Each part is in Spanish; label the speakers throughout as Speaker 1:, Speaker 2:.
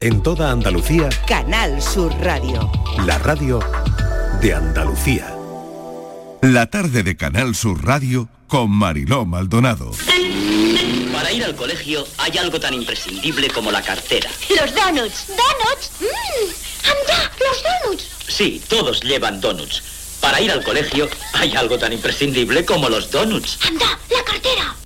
Speaker 1: En toda Andalucía,
Speaker 2: Canal Sur Radio.
Speaker 1: la radio de Andalucía.
Speaker 3: La tarde de Canal Sur Radio con Mariló Maldonado.
Speaker 4: Para ir al colegio hay algo tan imprescindible como la cartera.
Speaker 5: Los donuts. ¿Donuts? Mmm. ¡Anda! ¡Los donuts!
Speaker 4: Sí, todos llevan donuts. Para ir al colegio hay algo tan imprescindible como los donuts.
Speaker 5: ¡Anda! ¡La cartera!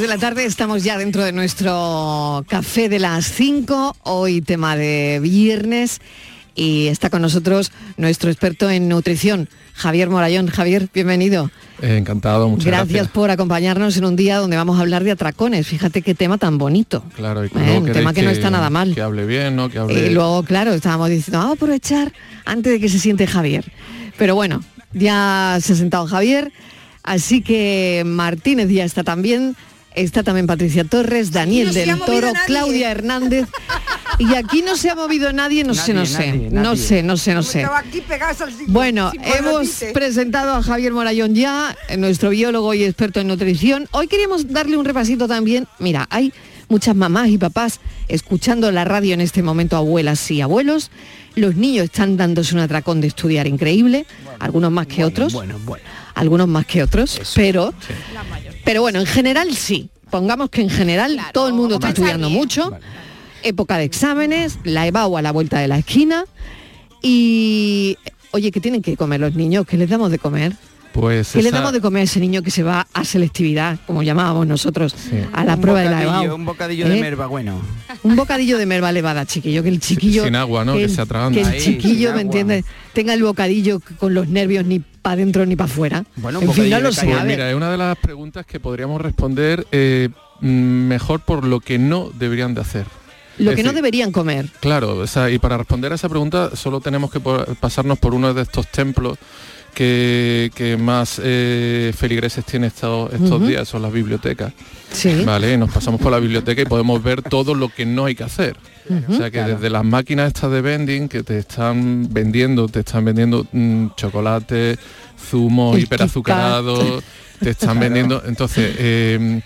Speaker 6: de la tarde estamos ya dentro de nuestro café de las 5, hoy tema de viernes y está con nosotros nuestro experto en nutrición, Javier Morayón. Javier, bienvenido.
Speaker 7: Eh, encantado, muchas
Speaker 6: gracias.
Speaker 7: Gracias
Speaker 6: por acompañarnos en un día donde vamos a hablar de atracones. Fíjate qué tema tan bonito.
Speaker 7: Claro, y
Speaker 6: eh, un tema que, no está nada mal.
Speaker 7: Que hable bien, ¿no? Que hable...
Speaker 6: Y luego, claro, estábamos diciendo, ah, vamos a aprovechar antes de que se siente Javier. Pero bueno, ya se ha sentado Javier, así que Martínez ya está también está también Patricia Torres, Daniel
Speaker 8: no
Speaker 6: del Toro. Claudia Hernández. Y aquí no se ha movido nadie, no sé, no
Speaker 8: Nadie,
Speaker 6: sé,
Speaker 8: nadie,
Speaker 6: no sé, no sé, no sé.
Speaker 8: Aquí
Speaker 6: Bueno, hemos presentado a Javier Morayón ya, eh, nuestro biólogo y experto en nutrición. Hoy queríamos darle un repasito también. Mira, hay muchas mamás y papás escuchando la radio en este momento, abuelas y abuelos. Los niños están dándose un atracón de estudiar increíble, algunos más que otros.
Speaker 9: Bueno, bueno.
Speaker 6: Algunos más que otros, pero, pero bueno, en general sí. Pongamos que en general todo el mundo está estudiando mucho. Época de exámenes, la EBAU a la vuelta de la esquina. Y, oye, ¿qué tienen que comer los niños? ¿Qué les damos de comer?
Speaker 7: Pues
Speaker 6: ¿Qué le damos de comer a ese niño que se va a selectividad, como llamábamos nosotros, a la
Speaker 9: Un
Speaker 6: prueba de la EBAU?
Speaker 9: Un bocadillo de
Speaker 6: ¿Eh?
Speaker 9: merva, bueno.
Speaker 6: Un bocadillo de merva le va a dar, chiquillo, que el chiquillo...
Speaker 7: sin agua, ¿no? Que
Speaker 6: el-
Speaker 7: se atraganta.
Speaker 6: Que el
Speaker 7: Ahí,
Speaker 6: chiquillo, ¿me entiendes? Tenga el bocadillo con los nervios ni para adentro ni para afuera.
Speaker 9: Bueno,
Speaker 6: en fin, no lo sé.
Speaker 7: Pues
Speaker 6: a ver.
Speaker 7: mira, es una de las preguntas que podríamos responder eh, mejor por lo que no deberían de hacer.
Speaker 6: Lo
Speaker 7: Es
Speaker 6: que no deberían comer.
Speaker 7: Claro, o sea, y para responder a esa pregunta solo tenemos que pasarnos por uno de estos templos que, que más eh, feligreses tiene estos, estos días, son las bibliotecas.
Speaker 6: Sí.
Speaker 7: Vale, nos pasamos por la biblioteca y podemos ver todo lo que no hay que hacer. O sea que desde las máquinas estas de vending que te están vendiendo, te están vendiendo mm, chocolate, zumo
Speaker 6: El
Speaker 7: hiperazucarado, te están
Speaker 6: Claro.
Speaker 7: vendiendo. Entonces, eh,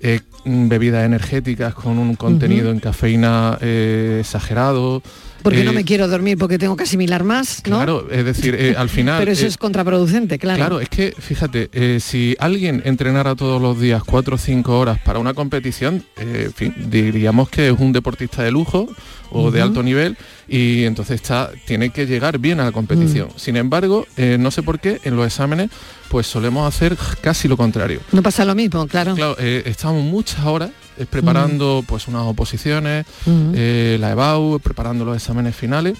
Speaker 7: eh, mm, bebidas energéticas con un contenido en cafeína eh, exagerado.
Speaker 6: Porque no
Speaker 7: eh,
Speaker 6: me quiero dormir porque tengo que asimilar más, ¿no?
Speaker 7: Claro, es decir, eh, al final...
Speaker 6: Pero eso
Speaker 7: eh,
Speaker 6: es contraproducente, claro.
Speaker 7: Claro, es que fíjate, si alguien entrenara todos los días cuatro o cinco horas para una competición, fin, diríamos que es un deportista de lujo o de alto nivel y entonces está, tiene que llegar bien a la competición.
Speaker 6: Mm.
Speaker 7: Sin embargo, eh, no sé por qué en los exámenes pues solemos hacer casi lo contrario.
Speaker 6: No pasa lo mismo, claro.
Speaker 7: Claro, eh, estamos muchas horas eh, preparando pues unas oposiciones, eh, la EBAU, preparando los exámenes finales.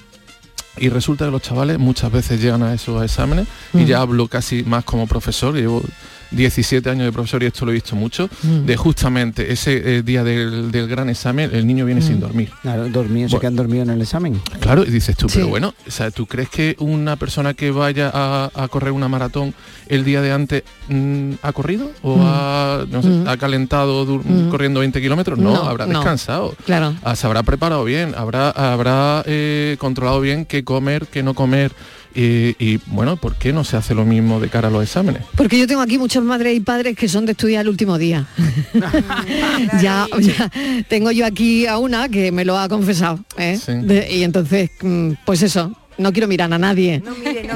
Speaker 7: Y resulta que los chavales muchas veces llegan a esos exámenes y
Speaker 6: Mm.
Speaker 7: ya hablo casi más como profesor, llevo 17 años de profesor y esto lo he visto mucho,
Speaker 9: Mm.
Speaker 7: de justamente ese eh, día del, del gran examen el niño viene
Speaker 6: Mm.
Speaker 7: sin dormir.
Speaker 9: Claro, dormido, se
Speaker 7: Bueno.
Speaker 9: quedan dormidos en el examen.
Speaker 7: Claro, y dices tú, pero bueno, o sea, ¿tú crees que una persona que vaya a, a correr una maratón el día de antes mm, ha corrido? ¿O
Speaker 6: Mm.
Speaker 7: ha, no sé,
Speaker 6: Mm.
Speaker 7: ha calentado
Speaker 6: Mm.
Speaker 7: corriendo 20 kilómetros? No,
Speaker 6: No,
Speaker 7: habrá
Speaker 6: no.
Speaker 7: descansado.
Speaker 6: Claro.
Speaker 7: Ah, se habrá preparado bien, habrá, habrá eh, controlado bien qué comer, qué no comer. Y, y, bueno, ¿por qué no se hace lo mismo de cara a los exámenes?
Speaker 6: Porque yo tengo aquí muchas madres y padres que son de estudiar el último día. ya, ya tengo yo aquí a una que me lo ha confesado. ¿eh? De- y entonces, mm, pues eso, no quiero mirar a nadie.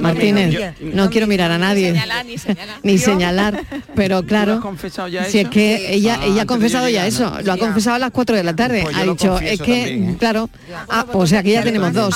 Speaker 6: Martínez, no, quiero mirar a nadie. Ni señalar, pero claro,
Speaker 9: ya
Speaker 6: si es que ella,
Speaker 9: Ah,
Speaker 6: ella ha confesado ya eso,
Speaker 9: ¿no?
Speaker 6: lo ha confesado a las 4 de la tarde.
Speaker 9: Pues yo
Speaker 6: ha dicho, es que,
Speaker 9: también, ¿eh?
Speaker 6: claro, ah, o sea que ya tenemos dos.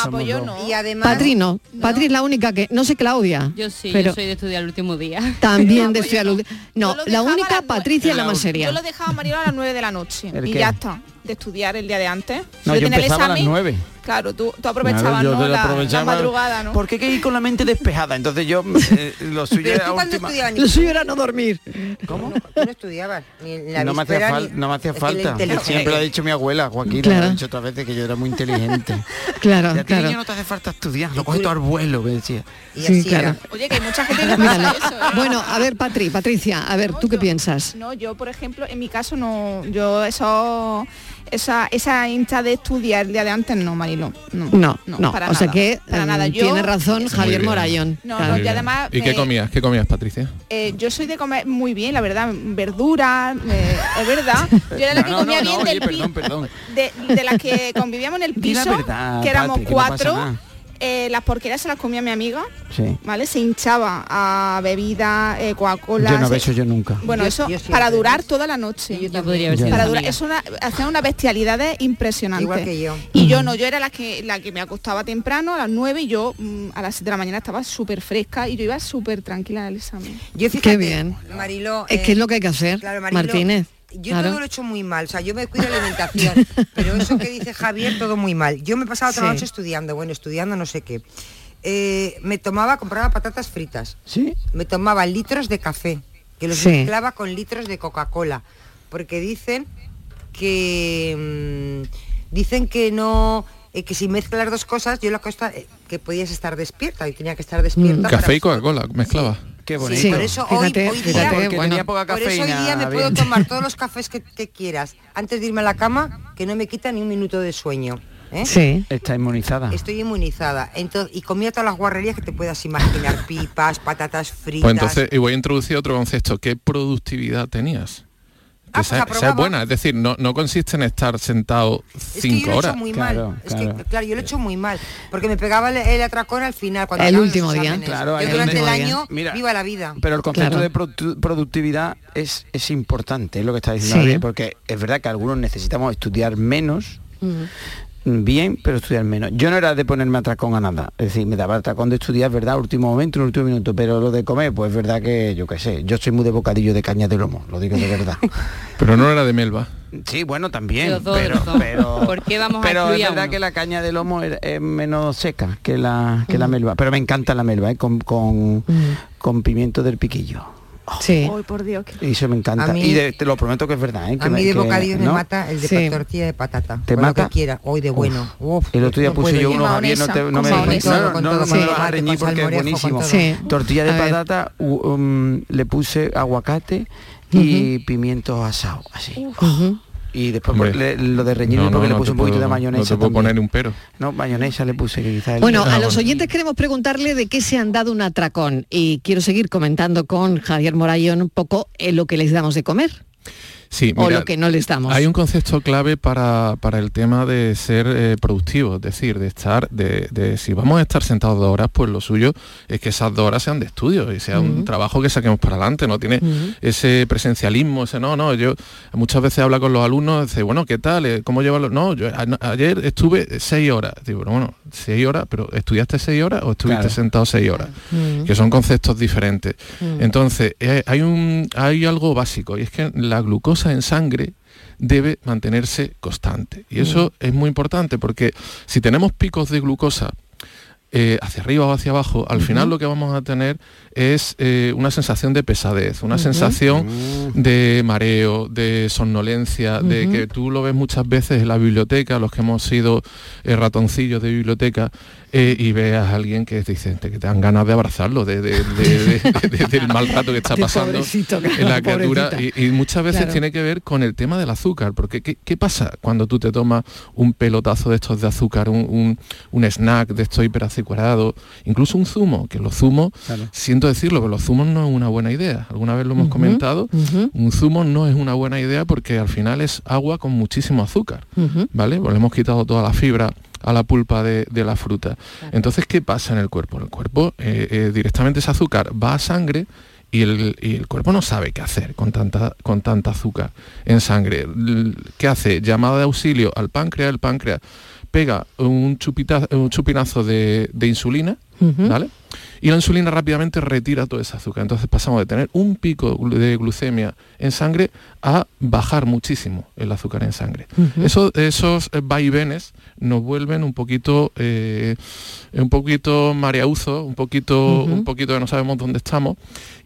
Speaker 8: Y además...
Speaker 6: Patri no, Patri es la única que, no sé Claudia.
Speaker 10: Yo sí,
Speaker 6: pero
Speaker 10: yo soy de estudiar el último día.
Speaker 6: también de estudiar. No, la única. Patricia es la más seria.
Speaker 11: Yo lo dejaba a Mariola a las 9 de la noche
Speaker 6: ¿El
Speaker 11: y ya está.
Speaker 12: De estudiar el día de antes.
Speaker 9: No, yo
Speaker 12: el
Speaker 9: empezaba a las
Speaker 12: examen,
Speaker 9: nueve.
Speaker 12: Claro, tú, tú aprovechabas
Speaker 9: Claro,
Speaker 12: ¿no? la, la
Speaker 9: aprovechaba.
Speaker 12: madrugada, ¿no?
Speaker 9: Porque hay que ir con la mente despejada. Entonces yo eh, lo suyo era última-
Speaker 6: Lo suyo era no dormir.
Speaker 9: ¿Cómo?
Speaker 8: Tú no estudiabas ni la
Speaker 9: no me hacía,
Speaker 8: víspera,
Speaker 9: fal-
Speaker 8: ni-
Speaker 9: no me hacía
Speaker 8: es que la
Speaker 9: falta. Siempre lo ha dicho mi abuela, Joaquín,
Speaker 6: Claro.
Speaker 9: lo ha dicho otras veces que yo era muy inteligente.
Speaker 6: Claro,
Speaker 9: Y a ti
Speaker 6: claro.
Speaker 9: niño no te hace falta estudiar, lo coges todo al vuelo, me decía.
Speaker 8: Y
Speaker 6: Sí,
Speaker 8: así
Speaker 6: claro.
Speaker 8: era.
Speaker 12: Oye, que hay mucha gente que pasa eso, ¿eh?
Speaker 6: Bueno, a ver, Patri, Patricia, a ver,
Speaker 12: No,
Speaker 6: ¿tú qué piensas?
Speaker 12: No, yo por ejemplo, en mi caso no, yo eso, esa, esa hincha de estudiar el día de antes no, Marilo. No,
Speaker 6: No, no,
Speaker 12: para
Speaker 6: o sea
Speaker 12: nada,
Speaker 6: que
Speaker 12: para
Speaker 6: mm,
Speaker 12: nada. Yo,
Speaker 6: tiene razón Javier. Morayón.
Speaker 12: No,
Speaker 6: claro.
Speaker 12: no,
Speaker 7: Muy
Speaker 12: y además
Speaker 7: ¿Y qué comías? ¿Qué comías, Patricia?
Speaker 12: eh, yo soy de comer muy bien, la verdad, verduras, eh, es verdad. Yo era la que
Speaker 9: No,
Speaker 12: comía
Speaker 9: no,
Speaker 12: bien
Speaker 9: no,
Speaker 12: del
Speaker 9: oye,
Speaker 12: pi-
Speaker 9: perdón, perdón.
Speaker 12: De, de las que convivíamos en el piso,
Speaker 9: verdad,
Speaker 12: que éramos
Speaker 9: que
Speaker 12: cuatro. Eh, las porquerías se las comía mi amiga,
Speaker 9: Sí.
Speaker 12: ¿vale? Se hinchaba a bebidas, eh, Coca-Cola.
Speaker 9: Yo no
Speaker 12: se-
Speaker 9: beso yo nunca.
Speaker 12: Bueno,
Speaker 8: Yo-
Speaker 12: eso
Speaker 8: yo
Speaker 12: para durar toda la noche.
Speaker 8: Yo podría haber
Speaker 9: sido
Speaker 12: para durar, es una, hacían unas bestialidades impresionantes.
Speaker 8: Igual que yo.
Speaker 12: Y yo no, yo era la que la que me acostaba temprano a las 9 y yo mm, a las 7 de la mañana estaba súper fresca y yo iba súper tranquila al examen.
Speaker 8: Yo fíjate,
Speaker 6: Qué bien.
Speaker 8: Mariló,
Speaker 6: Es
Speaker 8: eh,
Speaker 6: que es lo que hay que hacer,
Speaker 8: claro,
Speaker 6: Martínez.
Speaker 8: Yo
Speaker 6: claro.
Speaker 8: todo lo he hecho muy mal, o sea, yo me cuido la alimentación, pero eso que dice Javier, todo muy mal. Yo me pasaba toda la
Speaker 6: Sí.
Speaker 8: noche estudiando, bueno, estudiando no sé qué. Eh, me tomaba, compraba patatas fritas,
Speaker 9: ¿Sí?
Speaker 8: me tomaba litros de café, que los
Speaker 6: Sí.
Speaker 8: mezclaba con litros de Coca-Cola, porque dicen que mm, dicen que no eh, que si mezclas las dos cosas, yo la cosa eh, que podías estar despierta y tenía que estar despierta. para-
Speaker 7: Café y Coca-Cola, mezclaba.
Speaker 9: Qué bonito.
Speaker 6: Sí,
Speaker 8: por eso hoy,
Speaker 6: fíjate,
Speaker 8: hoy
Speaker 6: fíjate,
Speaker 8: día,
Speaker 9: Porque
Speaker 6: bueno.
Speaker 9: tenía poca
Speaker 8: por eso hoy día me puedo tomar todos los cafés que, que quieras antes de irme a la cama, que no me quita ni un minuto de sueño. ¿eh?
Speaker 6: Sí.
Speaker 9: Está inmunizada.
Speaker 8: Estoy inmunizada. Entonces, y comía todas las guarrerías que te puedas imaginar, pipas, patatas fritas.
Speaker 7: Pues entonces, y voy a introducir otro concepto. ¿Qué productividad tenías?
Speaker 8: Ah, pues
Speaker 7: esa, es buena, es decir, no, no consiste en estar sentado
Speaker 8: es que yo
Speaker 7: cinco
Speaker 8: he
Speaker 7: horas.
Speaker 8: hecho muy
Speaker 9: Claro,
Speaker 8: mal. Es
Speaker 9: claro.
Speaker 8: que, claro, yo lo he hecho muy mal. Porque me pegaba el, el atracón al final. Cuando
Speaker 6: El último día.
Speaker 9: Claro,
Speaker 8: yo durante el año,
Speaker 9: Mira,
Speaker 8: viva la vida.
Speaker 9: Pero el concepto
Speaker 6: Claro.
Speaker 9: de produ- productividad es, es importante, es lo que está diciendo
Speaker 6: Sí.
Speaker 9: Porque es verdad que algunos necesitamos estudiar menos, bien, pero estudiar menos. Yo no era de ponerme atracón a nada, es decir, me daba atracón de estudiar, verdad, último momento, en último minuto, pero lo de comer, pues es verdad que yo qué sé, yo soy muy de bocadillo de caña de lomo, lo digo de verdad.
Speaker 7: Pero no era de Melba.
Speaker 9: Sí, bueno, también,
Speaker 10: Los dos,
Speaker 9: pero,
Speaker 10: los dos.
Speaker 9: pero,
Speaker 10: ¿Por qué vamos a
Speaker 9: pero es
Speaker 10: a
Speaker 9: verdad
Speaker 10: uno?
Speaker 9: que la caña de lomo es, es menos seca que la, que la melva, pero me encanta la melva, ¿eh? con, con, con pimiento del piquillo.
Speaker 6: Sí.
Speaker 12: Ay, por Dios. que-
Speaker 9: Y eso me encanta.
Speaker 8: Mí-
Speaker 9: y de- te lo prometo que es verdad. ¿eh? Que
Speaker 8: A mí
Speaker 9: me-
Speaker 8: de
Speaker 9: que-
Speaker 8: bocadillos me mata el de
Speaker 6: Sí.
Speaker 8: tortilla de patata.
Speaker 9: ¿Te
Speaker 8: con
Speaker 9: mata?
Speaker 8: Lo que quiera, hoy de bueno. Uf,
Speaker 9: El otro día
Speaker 8: no
Speaker 9: puse yo unos Javier, no, te, no
Speaker 12: Con
Speaker 9: me no, me lo vas a reñir porque es buenísimo.
Speaker 6: Sí.
Speaker 9: Tortilla de patata, um, le puse aguacate y pimientos asados, así. Y después
Speaker 7: Hombre.
Speaker 9: le- lo de reñirle
Speaker 7: No, no,
Speaker 9: porque le puse un poquito
Speaker 7: puedo-
Speaker 9: de mayonesa.
Speaker 7: No te puedo
Speaker 9: también.
Speaker 7: poner un pero.
Speaker 9: No, mayonesa le puse que quizás el-
Speaker 6: Bueno, a los oyentes queremos preguntarle de qué se han dado un atracón y quiero seguir comentando con Javier Morayón un poco en lo que les damos de comer
Speaker 7: Sí,
Speaker 6: o lo que no les damos.
Speaker 7: Hay un concepto clave para, para el tema de ser eh, productivo, es decir, de estar, de, de si vamos a estar sentados dos horas, pues lo suyo es que esas dos horas sean de estudio y sea un trabajo que saquemos para adelante, no tiene ese presencialismo, ese no, no, yo muchas veces habla con los alumnos, dice, bueno, ¿qué tal? Eh, ¿Cómo llevarlo? No, yo a- ayer estuve seis horas. Digo, bueno, bueno, seis horas, pero ¿estudiaste seis horas o estuviste
Speaker 9: Claro.
Speaker 7: sentado seis horas? Que son conceptos diferentes. Entonces, eh, hay, un, hay algo básico y es que la glucosa en sangre debe mantenerse constante. Y eso es muy importante porque si tenemos picos de glucosa eh, hacia arriba o hacia abajo, al final lo que vamos a tener es eh, una sensación de pesadez, una sensación de mareo, de somnolencia, de que tú lo ves muchas veces en la biblioteca, los que hemos sido eh, ratoncillos de biblioteca, eh, y veas a alguien que dice que te dan ganas de abrazarlo, de, de- de- de- de- del mal rato que está pasando en la criatura. Y, y muchas veces
Speaker 6: Claro.
Speaker 7: tiene que ver con el tema del azúcar, porque ¿qué, qué pasa cuando tú te tomas un pelotazo de estos de azúcar, un, un- un snack de estos hiperazucarado, incluso un zumo, que los zumos,
Speaker 9: Claro.
Speaker 7: siento decirlo, pero los zumos no es una buena idea. Alguna vez lo hemos comentado. Un zumo no es una buena idea porque al final es agua con muchísimo azúcar. ¿vale? Pues le hemos quitado toda la fibra a la pulpa de, de la fruta. Entonces, ¿qué pasa en el cuerpo? En el cuerpo eh, eh, directamente ese azúcar va a sangre y el, y el cuerpo no sabe qué hacer con tanta, con tanta azúcar en sangre. ¿Qué hace? Llamada de auxilio al páncreas, el páncreas pega un, chupita- un chupinazo de, de insulina. ¿vale? Y la insulina rápidamente retira todo ese azúcar. Entonces pasamos de tener un pico de glucemia en sangre a bajar muchísimo el azúcar en sangre. Eso, esos vaivenes nos vuelven un poquito, eh, un poquito mareauzo, un poquito, un poquito que no sabemos dónde estamos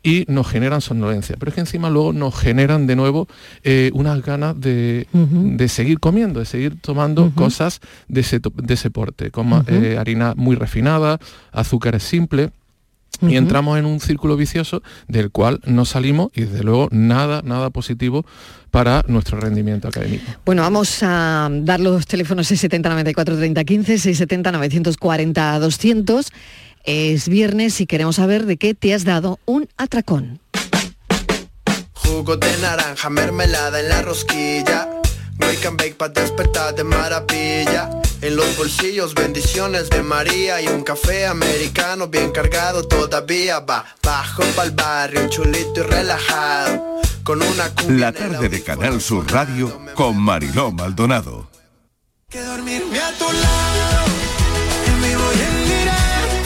Speaker 7: y nos generan somnolencia. Pero es que encima luego nos generan de nuevo eh, unas ganas de, seguir comiendo, de seguir tomando cosas de ese, de porte, como eh, harina muy refinada, azúcares simples y entramos en un círculo vicioso del cual no salimos y desde luego nada, nada positivo para nuestro rendimiento académico.
Speaker 6: Bueno, vamos a dar los teléfonos 670 94 30 15, 670 940 200. Es viernes y queremos saber de qué te has dado un atracón.
Speaker 10: Jugo de naranja, mermelada en la rosquilla Wake and bake para despertar de maravilla. En los bolsillos bendiciones de María y un café americano bien cargado todavía va bajo el barrio, chulito y relajado. Con una
Speaker 3: La tarde de Canal Sur Radio con Mariló Maldonado.
Speaker 10: Que dormirme a tu lado.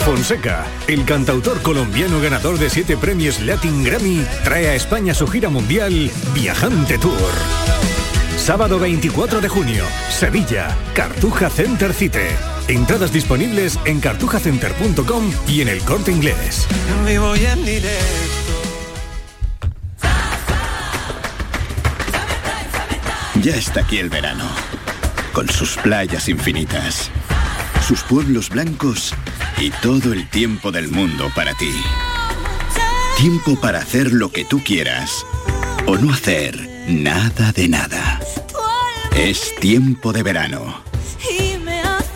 Speaker 1: Fonseca, el cantautor colombiano ganador de siete premios Latin Grammy, trae a España su gira mundial Viajante Tour. Sábado 24 de junio, Sevilla, Cartuja Center Cite. Entradas disponibles en cartujacenter.com y en el corte inglés.
Speaker 11: Ya está aquí el verano, con sus playas infinitas, sus pueblos blancos y todo el tiempo del mundo para ti. Tiempo para hacer lo que tú quieras o no hacer nada de nada. Es tiempo de verano.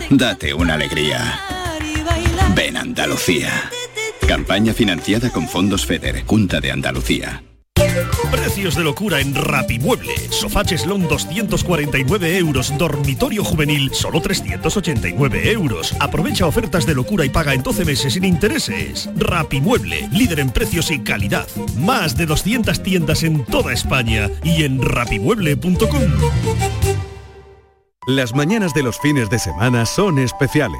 Speaker 11: Date una alegría. Ven Andalucía. Campaña financiada con fondos FEDER, Junta de Andalucía.
Speaker 13: Precios de locura en Rapimueble. Sofá Cheslón 249 euros. Dormitorio juvenil solo 389 euros. Aprovecha ofertas de locura y paga en 12 meses sin intereses. Rapimueble, líder en precios y calidad. Más de 200 tiendas en toda España y en rapimueble.com.
Speaker 1: Las mañanas de los fines de semana son especiales,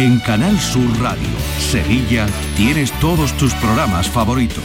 Speaker 3: En Canal Sur Radio, Sevilla, tienes todos tus programas favoritos.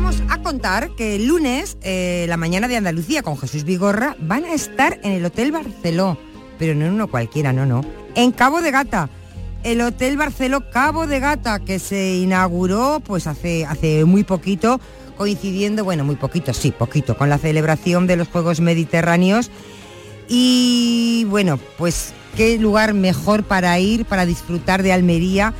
Speaker 8: a contar que el lunes, eh, la mañana de Andalucía con Jesús Vigorra, van a estar en el Hotel Barceló, pero no en uno cualquiera, no, no, en Cabo de Gata. El Hotel Barceló Cabo de Gata, que se inauguró pues hace, hace muy poquito, coincidiendo, bueno, muy poquito, sí, poquito, con la celebración de los Juegos Mediterráneos. Y bueno, pues qué lugar mejor para ir, para disfrutar de Almería,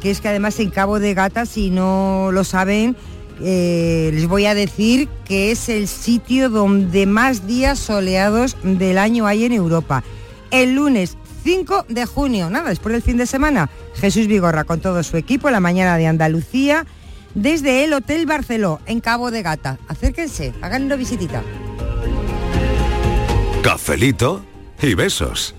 Speaker 8: que es que además en Cabo de Gata, si no lo saben, eh, les voy a decir que es el sitio donde más días soleados del año hay en Europa. El lunes 5 de junio, nada, después del fin de semana, Jesús Vigorra con todo su equipo, la mañana de Andalucía, desde el Hotel Barceló, en Cabo de Gata. Acérquense, hagan una visitita.
Speaker 14: Cafelito y besos.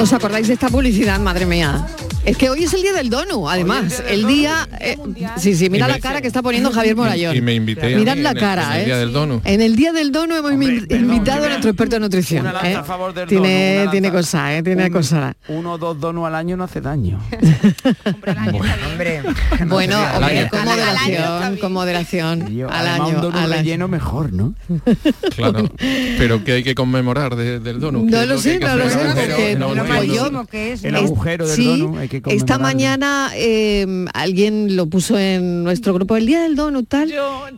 Speaker 6: ¿Os acordáis de esta publicidad, madre mía? Es que hoy es el día del donu, además. El día... eh, sí, sí, mira
Speaker 7: Y me-
Speaker 6: la cara que está poniendo Javier Morayón.
Speaker 7: Y me invité a
Speaker 6: Mirad la
Speaker 7: en el-
Speaker 6: cara,
Speaker 7: en el
Speaker 6: ¿eh?
Speaker 7: Día del Dono.
Speaker 6: En el día del dono hemos invi- invitado a nuestro experto en nutrición.
Speaker 9: lanza
Speaker 6: ¿eh?
Speaker 9: a favor del
Speaker 6: Tiene,
Speaker 9: una
Speaker 6: tiene
Speaker 9: lanza-
Speaker 6: cosas, ¿eh? Tiene
Speaker 9: un-
Speaker 6: cosas.
Speaker 9: Uno o dos donos al año no hace daño.
Speaker 8: Hombre,
Speaker 6: Bueno, hombre, con moderación, con moderación. Al
Speaker 9: un
Speaker 6: año,
Speaker 9: dono
Speaker 6: al año.
Speaker 9: relleno mejor, ¿no?
Speaker 7: Claro. Pero que hay que conmemorar de- del donut. ¿Qué
Speaker 6: No lo sé, no lo sé,
Speaker 7: El agujero,
Speaker 6: porque
Speaker 7: el
Speaker 6: lo
Speaker 7: agujero.
Speaker 6: malísimo
Speaker 8: que
Speaker 6: esta mañana eh, alguien lo puso en nuestro grupo el día del donut tal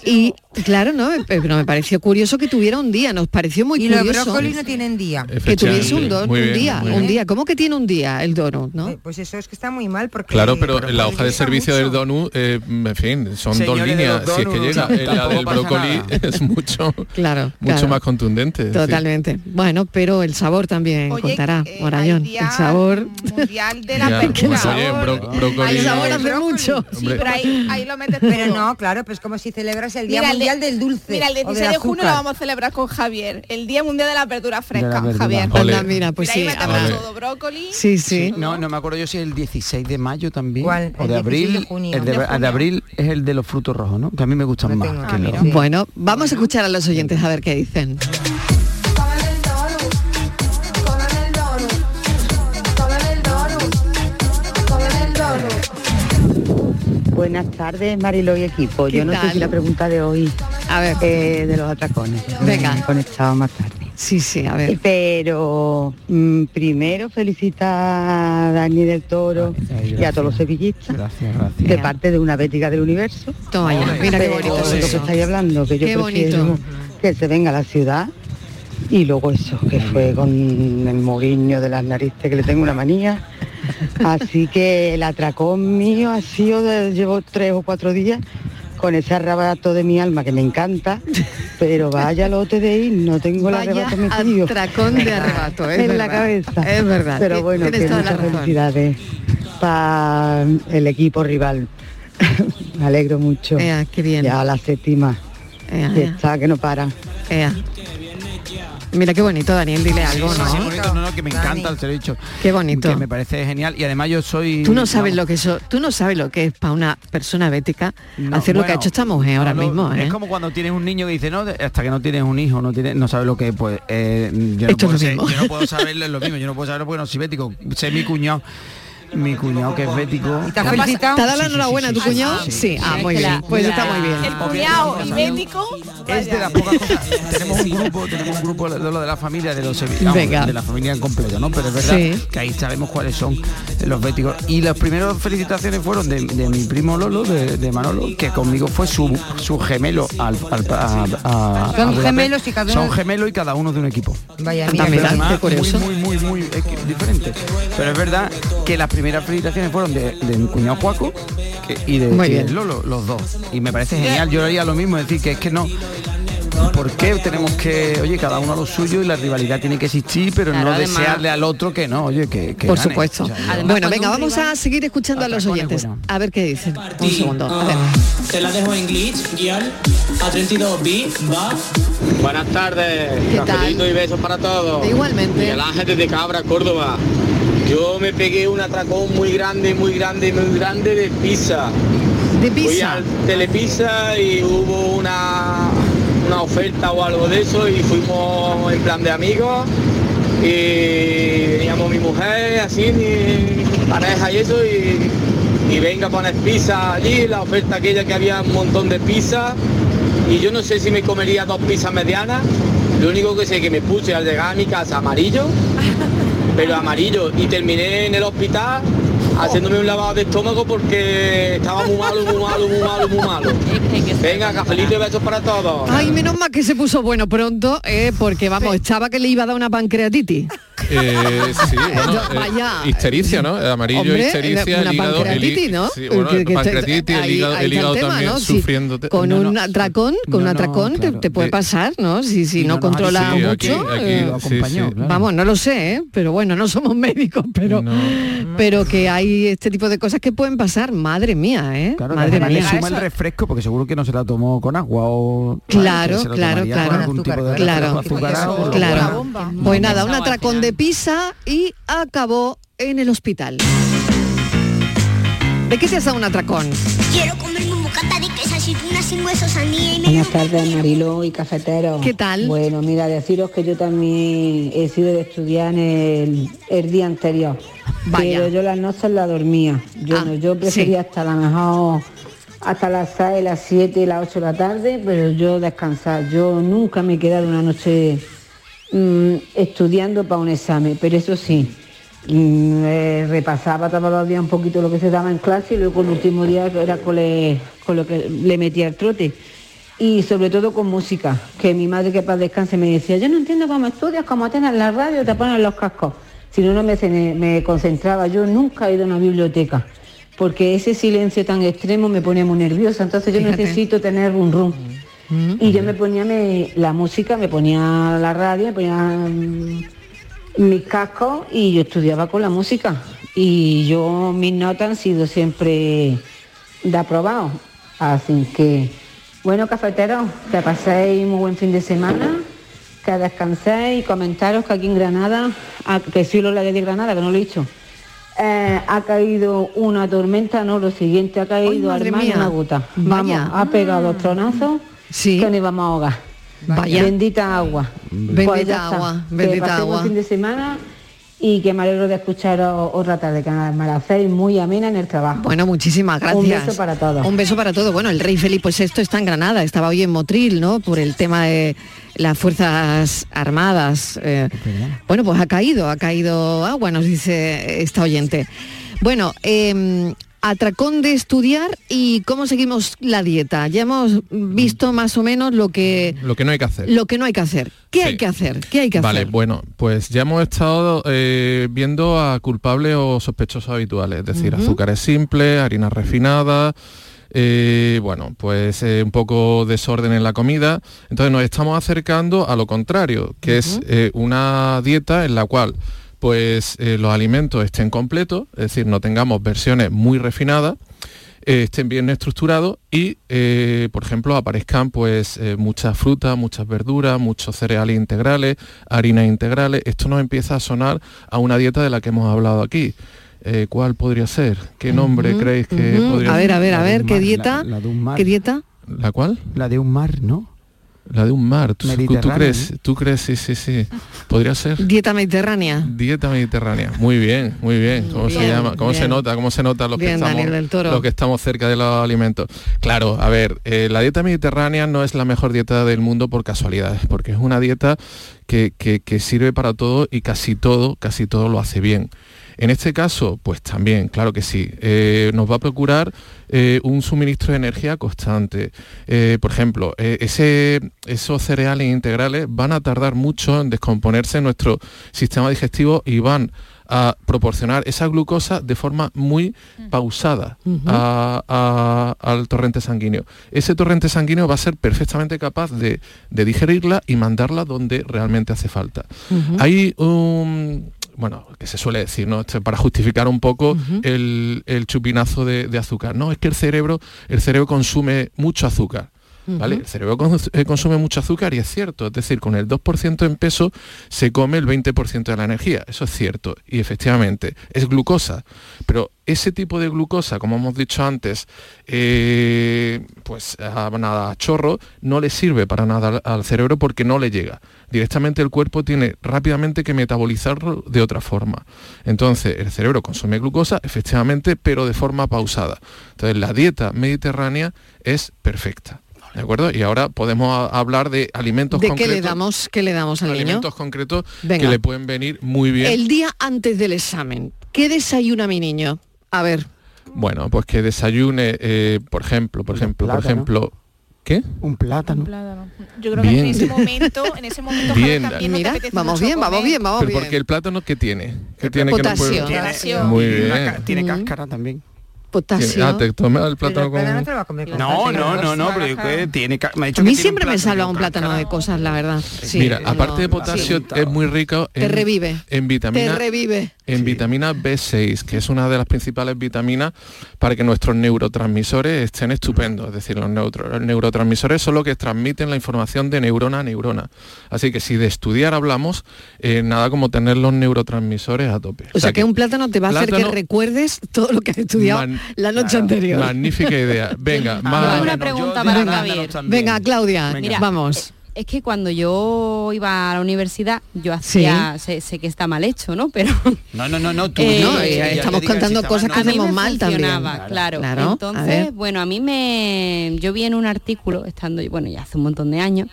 Speaker 6: y claro no pero me pareció curioso que tuviera un día nos pareció muy
Speaker 8: Y los
Speaker 6: curioso
Speaker 8: brócolis no tienen día.
Speaker 6: que tuviese un, don, un
Speaker 7: bien,
Speaker 6: día un día cómo que tiene un día el donut no
Speaker 8: Pues eso es que está muy mal porque...
Speaker 7: Claro, pero en la hoja de servicio
Speaker 8: mucho.
Speaker 7: del donut, eh, en fin, son
Speaker 9: Señores
Speaker 7: dos líneas. Si es que llega, eh, la del brócoli
Speaker 9: nada.
Speaker 7: es mucho,
Speaker 6: claro
Speaker 7: mucho
Speaker 6: claro.
Speaker 7: más contundente.
Speaker 6: totalmente bueno pero el sabor también
Speaker 12: Oye,
Speaker 6: contará
Speaker 12: eh,
Speaker 6: Morayón el sabor
Speaker 12: mundial de la
Speaker 7: pues, oye, brócoli.
Speaker 6: el sabor hace mucho
Speaker 12: Sí, pero ahí, ahí lo metes
Speaker 8: Pero no, claro, pues como si celebras el Día
Speaker 12: Mira, de-
Speaker 8: Mundial del Dulce.
Speaker 12: Mira, el
Speaker 8: o del
Speaker 12: 16 de junio lo vamos a celebrar con Javier. El Día Mundial de la Apertura Fresca,
Speaker 9: verdura.
Speaker 12: Javier.
Speaker 7: Ole.
Speaker 6: Anda, mira pues
Speaker 12: Mira,
Speaker 6: sí
Speaker 12: ahí todo, brócoli.
Speaker 6: sí sí
Speaker 9: No, no me acuerdo yo si es el 16 de mayo también.
Speaker 8: ¿Cuál?
Speaker 9: O de
Speaker 8: 16
Speaker 9: abril.
Speaker 8: de junio.
Speaker 9: el de,
Speaker 8: De
Speaker 9: de
Speaker 8: junio.
Speaker 9: abril es el de los frutos rojos, ¿no? Que a mí me gustan más. que los-
Speaker 8: sí.
Speaker 6: bueno vamos a escuchar a los oyentes a ver qué dicen
Speaker 15: Buenas tardes, Marilo y equipo.
Speaker 6: ¿Qué
Speaker 15: Yo no
Speaker 6: tal?
Speaker 15: sé si la pregunta de hoy
Speaker 6: a ver
Speaker 15: eh, de los atracones.
Speaker 6: Venga.
Speaker 15: Me he conectado más tarde.
Speaker 6: sí sí a ver
Speaker 15: Pero mm, primero felicita a Dani del Toro y a todos los sevillistas
Speaker 9: Gracias, gracias.
Speaker 15: de parte de una bética del universo.
Speaker 6: toma ya mira qué bonito es
Speaker 15: lo que
Speaker 6: eso
Speaker 15: estáis hablando, que yo
Speaker 6: Qué
Speaker 15: prefiero
Speaker 6: bonito.
Speaker 15: que se venga a la ciudad y luego eso, que fue con el moriño de las narices que le tengo una manía. Así que el atracón mío ha sido, de- llevo tres o cuatro días con ese arrebato de mi alma que me encanta, pero vaya lote de ir, no tengo el arrebato metido
Speaker 6: atracón de arrebato, es
Speaker 15: en la
Speaker 6: verdad.
Speaker 15: cabeza.
Speaker 6: Es verdad.
Speaker 15: Pero bueno, que
Speaker 6: la
Speaker 15: muchas felicidades para el equipo rival. me alegro mucho.
Speaker 6: Ea, qué bien.
Speaker 15: Ya la séptima.
Speaker 6: Ea,
Speaker 15: que
Speaker 6: ea.
Speaker 15: está, que no para.
Speaker 6: Mira qué bonito, Daniel, dile algo,
Speaker 9: Sí, sí,
Speaker 6: ¿no?
Speaker 9: bonito, no, no, que me encanta, se lo he dicho.
Speaker 6: Qué bonito.
Speaker 9: Que me parece genial. Y además yo soy...
Speaker 6: Tú no sabes lo que eso, tú no sabes lo que es para una persona bética
Speaker 9: no,
Speaker 6: hacer lo que ha hecho esta mujer ahora
Speaker 9: no, lo-
Speaker 6: mismo, ¿eh?
Speaker 9: Es como cuando tienes un niño que dice, no, de- hasta que no tienes un hijo, no tienes, no sabes lo que es, pues eh, yo, no
Speaker 6: Esto es
Speaker 9: puedo
Speaker 6: lo
Speaker 9: ser-
Speaker 6: mismo.
Speaker 9: yo no puedo saberlo lo mismo, yo no puedo saberlo porque no soy bético. Sé mi cuñado, mi cuñado que es bético.
Speaker 8: ¿Te has felicitado?
Speaker 6: ¿Te ha dado la
Speaker 9: Sí, sí,
Speaker 6: enhorabuena
Speaker 9: sí,
Speaker 6: a tu
Speaker 9: sí,
Speaker 6: cuñado?
Speaker 9: sí,
Speaker 6: Sí,
Speaker 9: sí.
Speaker 6: ah, muy bien. Pues está muy bien.
Speaker 12: El cuñado y bético.
Speaker 9: Es de las pocas cosas. tenemos un grupo, tenemos un grupo de lo de la familia, de los
Speaker 6: Venga.
Speaker 9: de la familia en completo, ¿no? Pero es verdad
Speaker 6: Sí.
Speaker 9: que ahí sabemos cuáles son los béticos. Y las primeras felicitaciones fueron de, de mi primo Lolo, de, de Manolo, que conmigo fue su, su gemelo al, al- a- a-
Speaker 8: Son
Speaker 9: a
Speaker 8: gemelos y cada uno-
Speaker 9: Son gemelos y cada uno de un equipo.
Speaker 8: Vaya, mira, qué
Speaker 9: Además,
Speaker 6: curioso.
Speaker 9: Muy, muy, muy, muy equi- diferente. Pero es verdad que las primeras felicitaciones fueron de, de mi cuñado Juaco que- y de, y de. Lolo, los dos. Y me parece genial, yo haría lo mismo, es decir, que es que no... ¿Por qué tenemos que, oye, cada uno a lo suyo y la rivalidad tiene que existir, pero
Speaker 16: Claro,
Speaker 9: no
Speaker 16: además-
Speaker 9: desearle al otro que no, oye, que, que
Speaker 6: Por
Speaker 9: gane?
Speaker 6: supuesto.
Speaker 9: O sea, yo-
Speaker 16: Además,
Speaker 6: bueno, venga, vamos
Speaker 16: rival-
Speaker 6: a seguir escuchando a los oyentes.
Speaker 9: bueno.
Speaker 6: A ver qué dicen. Un segundo. A ver.
Speaker 16: Te la dejo en glitch, guial, a 32 b va.
Speaker 17: Buenas tardes,
Speaker 6: ¿Qué tal?
Speaker 17: y besos para todos.
Speaker 6: Igualmente.
Speaker 17: Miguel Ángel desde Cabra, Córdoba. Yo me pegué un atracón muy grande, muy grande, muy grande de pizza.
Speaker 6: De
Speaker 17: Fui
Speaker 6: pizza.
Speaker 17: al Telepizza y hubo una, una oferta o algo de eso y fuimos en plan de amigos y veníamos mi mujer, así, mi pareja y eso y, y venga a poner pizza allí, la oferta aquella que había un montón de pizza y yo no sé si me comería dos pizzas medianas, lo único que sé es que me puse al llegar a mi casa amarillo, pero amarillo y terminé en el hospital haciéndome un lavado de estómago porque estaba muy malo, muy malo, muy malo, muy malo. Venga, cafelito y besos para todos.
Speaker 6: Ay, menos mal que se puso bueno pronto, eh, porque vamos, estaba que le iba a dar una pancreatitis.
Speaker 7: Eh, sí, bueno,
Speaker 6: Yo-
Speaker 7: eh, histericia, ¿no? El amarillo,
Speaker 6: Hombre,
Speaker 7: histericia,
Speaker 6: una
Speaker 7: el hígado, el
Speaker 6: pancreatitis,
Speaker 7: hí-
Speaker 6: ¿no?
Speaker 7: sí, bueno,
Speaker 6: Que- que-
Speaker 7: pancreatitis, el
Speaker 6: ahí-
Speaker 7: hígado,
Speaker 6: ahí
Speaker 7: el
Speaker 6: está
Speaker 7: hígado
Speaker 6: tema,
Speaker 7: también
Speaker 6: ¿no? Sí,
Speaker 7: sufriendo.
Speaker 6: Con un atracón, con un atracón te- te, puede pasar, ¿no? Si, si no, controla
Speaker 7: sí,
Speaker 6: mucho.
Speaker 7: aquí- aquí
Speaker 6: eh,
Speaker 7: lo acompañó, Sí, sí. claro.
Speaker 6: Vamos, no lo sé, ¿eh? pero bueno, no somos médicos, pero pero que hay este tipo de cosas que pueden pasar, madre mía, ¿eh?
Speaker 9: Claro,
Speaker 6: madre
Speaker 9: le
Speaker 6: mía.
Speaker 9: suma el refresco porque seguro que no se la tomó con agua o
Speaker 6: Claro, claro, claro. Claro, claro.
Speaker 9: bueno.
Speaker 6: Pues nada, un atracón de pizza y acabó en el hospital. ¿De qué has dado un atracón?
Speaker 5: Quiero comerme un bocata de queso, aceitunas sin huesos, sandía y.
Speaker 18: Buenas tardes, Mariló y cafetero.
Speaker 6: ¿Qué tal?
Speaker 18: Bueno, mira, deciros que yo también he sido de estudiar en el, el día anterior.
Speaker 6: Vaya.
Speaker 18: Pero yo las noches la dormía. Yo,
Speaker 6: Ah,
Speaker 18: no, yo prefería hasta la mejor hasta las 6, las 7, las 8 de la tarde, pero yo descansar. Yo nunca me he quedado una noche mm, estudiando para un examen, pero eso sí, mm, eh, repasaba todos los días un poquito lo que se daba en clase y luego el último día era con, le- con lo que le metía el trote. Y sobre todo con música, que mi madre que para descanse me decía, yo no entiendo cómo estudias, cómo tienes la radio, te ponen los cascos. Si no, no me, concentraba. Yo nunca he ido a una biblioteca, porque ese silencio tan extremo me pone muy nerviosa. Entonces yo
Speaker 6: Fíjate.
Speaker 18: necesito tener un Y yo me ponía me- la música, me ponía la radio, me ponía mm, mis cascos y yo estudiaba con la música. Y yo, mis notas han sido siempre de aprobado. Así que, bueno, cafeteros, que paséis muy buen fin de semana, que descanséis y comentaros que aquí en Granada, ah, que soy Lola de Granada, que no lo he dicho, eh, ha caído una tormenta, no, lo siguiente, ha caído
Speaker 6: madre
Speaker 18: al mar
Speaker 6: mía.
Speaker 18: una gota. Vamos,
Speaker 6: Vaya.
Speaker 18: ha pegado dos tronazos que nos íbamos a ahogar.
Speaker 6: Vaya.
Speaker 18: Bendita agua.
Speaker 6: Bendita
Speaker 18: Pues
Speaker 6: agua,
Speaker 18: Que
Speaker 6: bendita
Speaker 18: buen
Speaker 6: agua.
Speaker 18: fin de semana y que me alegro de escucharos otra tarde, que me la hacéis muy amena en el trabajo.
Speaker 6: Bueno, muchísimas gracias.
Speaker 18: Un beso para todos.
Speaker 6: Un beso para todos. Bueno, el rey Felipe VI está en Granada, estaba hoy en Motril, ¿no? Por el tema de las Fuerzas Armadas. eh, bueno, pues ha caído, ha caído agua, nos dice esta oyente. Bueno, eh, atracón de estudiar y cómo seguimos la dieta. Ya hemos visto más o menos lo que,
Speaker 7: Lo que no hay que hacer.
Speaker 6: lo que no hay que hacer. ¿Qué hay que hacer? ¿Qué hay que
Speaker 7: Vale,
Speaker 6: hacer?
Speaker 7: bueno, pues ya hemos estado eh, viendo a culpables o sospechosos habituales, es decir,
Speaker 6: Ujú.
Speaker 7: azúcares simples, harinas refinadas, eh, bueno, pues eh, un poco desorden en la comida. Entonces nos estamos acercando a lo contrario, que es una dieta en la cual pues eh, los alimentos estén completos, es decir, no tengamos versiones muy refinadas, eh, estén bien estructurados y, eh, por ejemplo, aparezcan pues eh, muchas frutas, muchas verduras, muchos cereales integrales, harinas integrales. Esto nos empieza a sonar a una dieta de la que hemos hablado aquí. Eh, ¿Cuál podría ser? ¿Qué nombre creéis que podría
Speaker 6: A ver, a ver, a ver, ¿qué dieta?
Speaker 9: la- la de un mar.
Speaker 6: ¿Qué dieta?
Speaker 7: ¿La cuál?
Speaker 9: La de un mar, ¿no?
Speaker 7: La de un mar. ¿Tú, crees? ¿Tú crees? Sí, sí, sí. ¿Podría ser?
Speaker 6: Dieta mediterránea.
Speaker 7: Dieta mediterránea. Muy bien, muy bien. ¿Cómo se llama? ¿Cómo se nota? ¿Cómo se nota los que estamos
Speaker 6: Daniel del Toro.
Speaker 7: los que estamos cerca de los alimentos? Claro, a ver, eh, la dieta mediterránea no es la mejor dieta del mundo por casualidad, porque es una dieta que, que- que sirve para todo y casi todo, casi todo lo hace bien. En este caso, pues también, claro que sí, eh, nos va a procurar eh, un suministro de energía constante. Eh, por ejemplo, eh, ese- esos cereales integrales van a tardar mucho en descomponerse en nuestro sistema digestivo y van a proporcionar esa glucosa de forma muy pausada
Speaker 6: Ujú.
Speaker 7: a- a- al torrente sanguíneo. Ese torrente sanguíneo va a ser perfectamente capaz de, de digerirla y mandarla donde realmente hace falta. Hay un, bueno, que se suele decir, ¿no? Esto para justificar un poco el, el chupinazo de, de azúcar. No, es que el cerebro, el cerebro consume mucho azúcar. El cerebro cons- eh, consume mucho azúcar y es cierto, es decir, con el 2% en peso se come el 20% de la energía, eso es cierto, y efectivamente es glucosa, pero ese tipo de glucosa, como hemos dicho antes, eh, pues a nada a chorro, no le sirve para nada al, al cerebro porque no le llega. Directamente el cuerpo tiene rápidamente que metabolizarlo de otra forma. Entonces, el cerebro consume glucosa, efectivamente, pero de forma pausada. Entonces, la dieta mediterránea es perfecta. ¿De acuerdo? Y ahora podemos hablar de alimentos
Speaker 6: ¿De qué
Speaker 7: concretos.
Speaker 6: le damos? ¿Qué le damos al niño?
Speaker 7: alimentos concretos
Speaker 6: Venga.
Speaker 7: que le pueden venir muy bien.
Speaker 6: El día antes del examen. ¿Qué desayuna mi niño? A ver.
Speaker 7: Bueno, pues que desayune, eh, por ejemplo, por ejemplo, por ejemplo, ¿Qué?
Speaker 9: Un plátano.
Speaker 12: Yo creo que en ese momento, en ese momento
Speaker 7: Bien.
Speaker 12: También
Speaker 6: Mira, vamos bien, vamos bien, vamos
Speaker 7: Pero
Speaker 6: bien.
Speaker 7: porque el plátano ¿qué tiene? ¿Qué tiene que no puede-
Speaker 12: Potasio.
Speaker 7: Muy bien.
Speaker 9: Tiene cáscara también.
Speaker 6: Potasio.
Speaker 7: Ah, te tomas el plátano con...
Speaker 9: No, no, no, no, pero yo que tiene me ha dicho
Speaker 6: A mí siempre me salva un plátano de cosas, la verdad. Sí,
Speaker 7: Mira,
Speaker 6: no,
Speaker 7: aparte de potasio,
Speaker 6: sí.
Speaker 7: es muy rico en,
Speaker 6: Te revive.
Speaker 7: en
Speaker 6: Te
Speaker 7: vitamina
Speaker 6: revive.
Speaker 7: En vitamina B6, que es una de las principales vitaminas para que nuestros neurotransmisores estén estupendos. Es decir, los, neutro- los neurotransmisores son los que transmiten la información de neurona a neurona. Así que si de estudiar hablamos, eh, nada como tener los neurotransmisores a tope.
Speaker 6: O sea que un plátano te va a hacer que recuerdes todo lo que has estudiado
Speaker 7: Man-
Speaker 6: la noche anterior.
Speaker 7: Magnífica idea. Venga, más...
Speaker 19: una pregunta para
Speaker 6: Venga,
Speaker 19: Javier.
Speaker 6: Venga, Claudia,
Speaker 19: Mira,
Speaker 6: vamos.
Speaker 19: Es que cuando yo iba a la universidad, yo hacía, sé, sé que está mal hecho, ¿no? Pero
Speaker 9: No, no, no, no, tú.
Speaker 19: Eh,
Speaker 9: no,
Speaker 6: No,
Speaker 9: que
Speaker 6: eh, estamos contando
Speaker 9: si
Speaker 6: cosas
Speaker 9: mal,
Speaker 6: que
Speaker 19: a mí
Speaker 6: hacemos mal también.
Speaker 19: funcionaba, claro.
Speaker 6: Claro, a ver.
Speaker 19: Entonces, bueno, a mí me... Yo vi en un artículo, estando, bueno, ya hace un montón de años,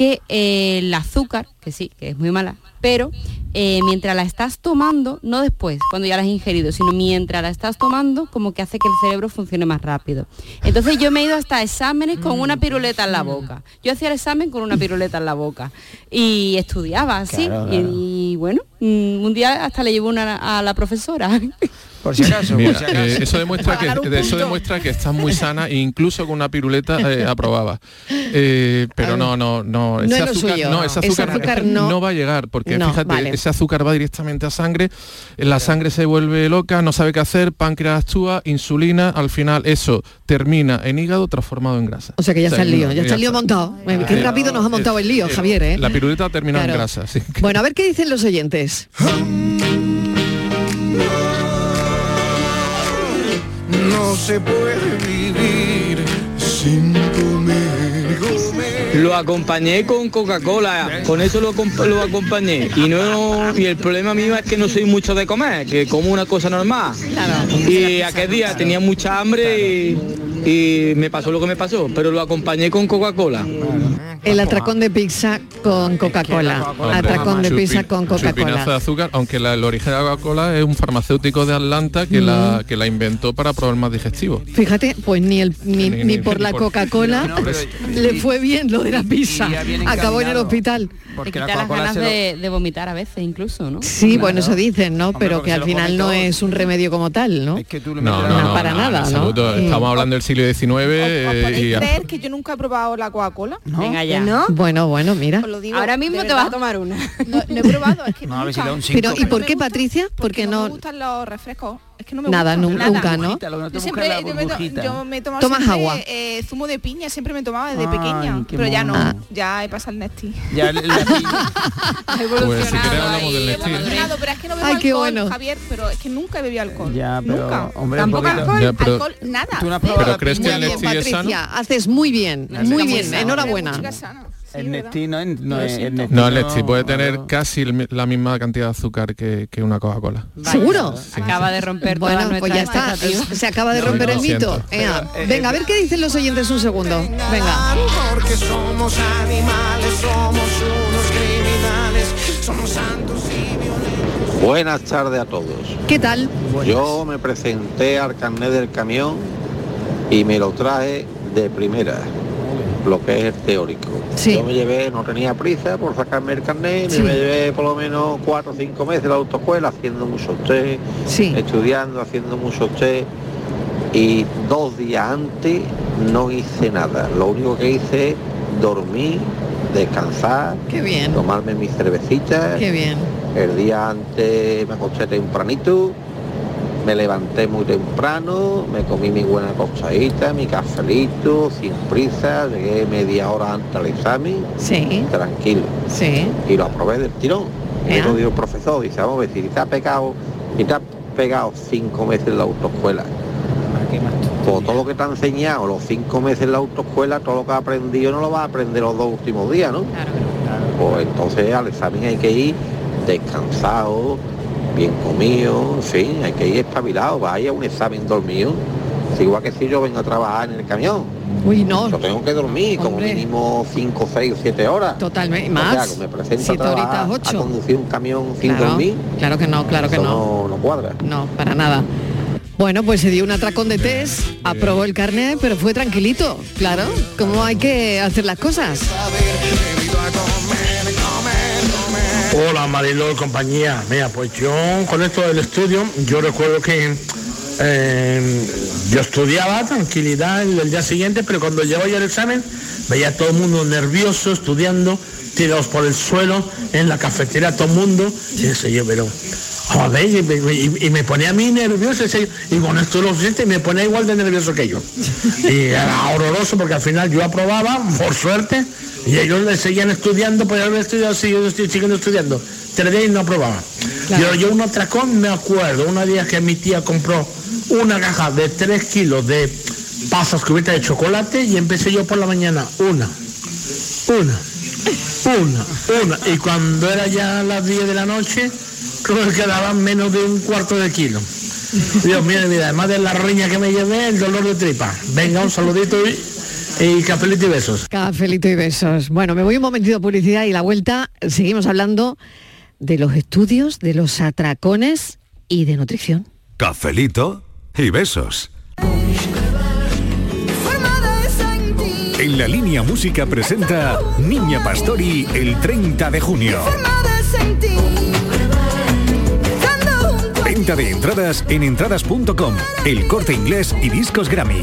Speaker 19: que eh, el azúcar, que sí, que es muy mala, pero eh, mientras la estás tomando, no después, cuando ya la has ingerido, sino mientras la estás tomando, como que hace que el cerebro funcione más rápido. Entonces yo me he ido hasta exámenes con una piruleta en la boca. Yo hacía el examen con una piruleta en la boca y estudiaba así.
Speaker 9: Claro,
Speaker 19: y-
Speaker 9: claro.
Speaker 19: Y, bueno, mm, un día hasta le llevo una a la profesora.
Speaker 9: Por si acaso,
Speaker 7: Mira,
Speaker 9: por si acaso.
Speaker 7: eh, eso demuestra que eso demuestra que estás muy sana e incluso con una piruleta eh, aprobaba. Eh, pero no, no, no,
Speaker 6: No
Speaker 7: ese
Speaker 6: es lo
Speaker 7: azúcar,
Speaker 6: suyo.
Speaker 7: no, ese azúcar,
Speaker 6: azúcar no-
Speaker 7: va a llegar porque
Speaker 6: No,
Speaker 7: fíjate,
Speaker 6: vale.
Speaker 7: ese azúcar va directamente a sangre, la sangre se vuelve loca, no sabe qué hacer, páncreas actúa, insulina, al final eso termina en hígado transformado en grasa.
Speaker 6: O sea que ya está el lío, ya está el lío montado. Eh, Qué rápido nos ha montado el lío, Javier, ¿eh?
Speaker 7: La piruleta ha terminado
Speaker 6: Claro.
Speaker 7: en grasa, sí.
Speaker 6: Bueno, a ver qué dicen los oyentes.
Speaker 10: Se puede vivir sin.
Speaker 17: Lo acompañé con Coca-Cola, con eso lo, acompa- lo acompañé. Y no y el problema mío es que no soy mucho de comer, que como una cosa normal. Y aquel día tenía mucha hambre y, y me pasó lo que me pasó, pero lo acompañé con Coca-Cola.
Speaker 6: El atracón de pizza con Coca-Cola. Atracón de pizza con
Speaker 7: de
Speaker 6: Coca-Cola.
Speaker 7: azúcar, aunque la, el origen de la Coca-Cola es un farmacéutico de Atlanta que,
Speaker 6: Mm.
Speaker 7: la, que la inventó para problemas digestivos.
Speaker 6: Fíjate, pues ni el ni,
Speaker 7: Ni-
Speaker 6: ni
Speaker 7: ni-
Speaker 6: por
Speaker 7: ni
Speaker 6: la Coca-Cola
Speaker 7: No,
Speaker 6: le fue bien lo de la pizza. Acabó en el hospital.
Speaker 19: Te
Speaker 9: Porque
Speaker 19: quita
Speaker 9: la
Speaker 19: las ganas
Speaker 9: lo-
Speaker 19: de, de vomitar a veces incluso, ¿no?
Speaker 6: Sí, bueno, eso dicen, ¿no?
Speaker 9: Hombre,
Speaker 6: Pero que al final no es un remedio como tal, ¿no?
Speaker 9: Es que tú
Speaker 7: No,
Speaker 6: para
Speaker 7: no,
Speaker 6: nada, ¿no? Mm.
Speaker 7: Estamos hablando del siglo XIX
Speaker 12: ¿Os, os
Speaker 7: eh,
Speaker 12: podéis
Speaker 7: y
Speaker 12: creer que yo nunca he probado la Coca-Cola?
Speaker 19: Venga ya.
Speaker 8: ¿No?
Speaker 6: Bueno, bueno, mira.
Speaker 12: Os lo digo,
Speaker 19: Ahora
Speaker 12: de
Speaker 19: mismo te vas a tomar una.
Speaker 12: No, he probado, es que
Speaker 9: No, a ver si
Speaker 12: nunca.
Speaker 9: da un cinco.
Speaker 6: Pero ¿y por qué, Patricia? Porque
Speaker 12: no me gustan los refrescos. Es que no me
Speaker 6: nada,
Speaker 12: gusta. nada.
Speaker 6: nunca, ¿no?
Speaker 9: Burbujita,
Speaker 12: Yo siempre
Speaker 9: la
Speaker 12: yo me, to-
Speaker 9: burbujita.
Speaker 12: yo me he tomado
Speaker 6: Tomas
Speaker 12: siempre,
Speaker 6: agua.
Speaker 12: eh, zumo de piña, siempre me tomaba desde
Speaker 9: Ay,
Speaker 12: pequeña, pero ya no,
Speaker 6: mono.
Speaker 12: ya he pasado el Nesti.
Speaker 9: Ya la piña-
Speaker 19: Ha
Speaker 7: Pues si
Speaker 19: evolucionado
Speaker 7: del
Speaker 12: pero es que no bebo
Speaker 6: Ay, qué
Speaker 12: alcohol,
Speaker 6: bueno.
Speaker 12: Javier, pero es que nunca he bebido alcohol.
Speaker 9: Ya, pero,
Speaker 12: nunca.
Speaker 9: hombre,
Speaker 12: Tampoco alcohol,
Speaker 7: Ya, pero-
Speaker 12: alcohol, nada.
Speaker 9: ¿Tú no has
Speaker 12: Cero.
Speaker 9: probado
Speaker 7: Pero crees que el
Speaker 6: Muy bien,
Speaker 7: Nesti es sano?
Speaker 6: Patricia, haces muy bien, muy bien,
Speaker 12: chica
Speaker 6: enhorabuena.
Speaker 9: Nesti no es, no es Nesti
Speaker 7: puede tener
Speaker 9: no.
Speaker 7: casi la misma cantidad de azúcar que, que una Coca-Cola.
Speaker 6: ¿Seguro?
Speaker 19: Acaba de romper todas
Speaker 6: Bueno, pues ya está, se acaba de romper el mito.
Speaker 9: eh,
Speaker 6: Venga, a ver qué dicen los oyentes un segundo. Venga.
Speaker 10: Porque somos animales, somos unos criminales, somos santos y violentos.
Speaker 20: Buenas tardes a todos.
Speaker 6: ¿Qué tal?
Speaker 20: Yo me presenté al carnet del camión y me lo traje de primera, lo que es el teórico.
Speaker 6: Sí.
Speaker 20: Yo me llevé, no tenía prisa por sacarme el carnet,
Speaker 6: Sí.
Speaker 20: me llevé por lo menos cuatro o cinco meses la autoescuela haciendo mucho test,
Speaker 6: Sí.
Speaker 20: estudiando, haciendo mucho test y dos días antes no hice nada. Lo único que hice es dormir, descansar,
Speaker 6: Qué bien.
Speaker 20: tomarme mis cervecitas.
Speaker 6: Qué bien.
Speaker 20: El día antes me acosté tempranito, me levanté muy temprano, me comí mi buena costadita, mi cafelito, sin prisa, llegué media hora antes al examen,
Speaker 6: Sí,
Speaker 20: tranquilo.
Speaker 6: sí.
Speaker 20: Y lo aprobé del tirón. Y
Speaker 6: Ea.
Speaker 20: me lo dijo el profesor, dice, vamos a ver, si te ha pegado, si te ha pegado cinco meses en la autoescuela, por todo lo que te ha enseñado los cinco meses en la autoescuela, todo lo que has aprendido no lo vas a aprender los dos últimos días, ¿no? Pues entonces al examen hay que ir descansado, bien comido, en fin, hay que ir espabilado, vaya un examen dormido. Es igual que si yo vengo a trabajar en el camión.
Speaker 6: Uy, no.
Speaker 20: Yo tengo que dormir como mínimo 5, 6 o 7 horas.
Speaker 6: Totalmente.
Speaker 20: O sea,
Speaker 6: Más.
Speaker 20: que me presento a
Speaker 6: Siete
Speaker 20: trabajar,
Speaker 6: horitas,
Speaker 20: a
Speaker 6: ocho.
Speaker 20: conducir un camión sin
Speaker 6: Claro,
Speaker 20: dormir.
Speaker 6: claro que no, claro que
Speaker 20: Eso
Speaker 6: no.
Speaker 20: no. no cuadra.
Speaker 6: No, para nada. Bueno, pues se dio un atracón de test, aprobó el carnet, pero fue tranquilito, claro, como hay que hacer las cosas.
Speaker 21: Hola Mariló compañía. Mira, pues yo con esto del estudio, yo recuerdo que eh, yo estudiaba tranquilidad el, día siguiente, pero cuando llegó ya el examen, veía a todo el mundo nervioso, estudiando, tirados por el suelo, en la cafetería, todo el mundo, y ese yo, pero y, me- y- me ponía a mí nervioso, y con esto lo siente, y me ponía igual de nervioso que yo. Y era horroroso porque al final yo aprobaba, por suerte, y ellos le seguían estudiando, pues haber estudiado, sí, yo estoy siguiendo estudiando. Tres días y no aprobaba. Pero yo un atracón me acuerdo, una día que mi tía compró una caja de tres kilos de pasas cubiertas de chocolate y empecé yo por la mañana, una, una, una, una. Y cuando era ya las 10 de la noche, creo que quedaban menos de un cuarto de kilo. Dios mío, mira, además de la riña que me llevé, el dolor de tripa. Venga, un saludito y, y cafelito y besos.
Speaker 6: Cafelito y besos. Bueno, me voy un momentito a publicidad y la vuelta seguimos hablando de los estudios, de los atracones y de nutrición.
Speaker 1: Cafelito y besos. En la línea música presenta Niña Pastori el 30 de junio. Venta de entradas en entradas.com, el corte inglés y discos Grammy.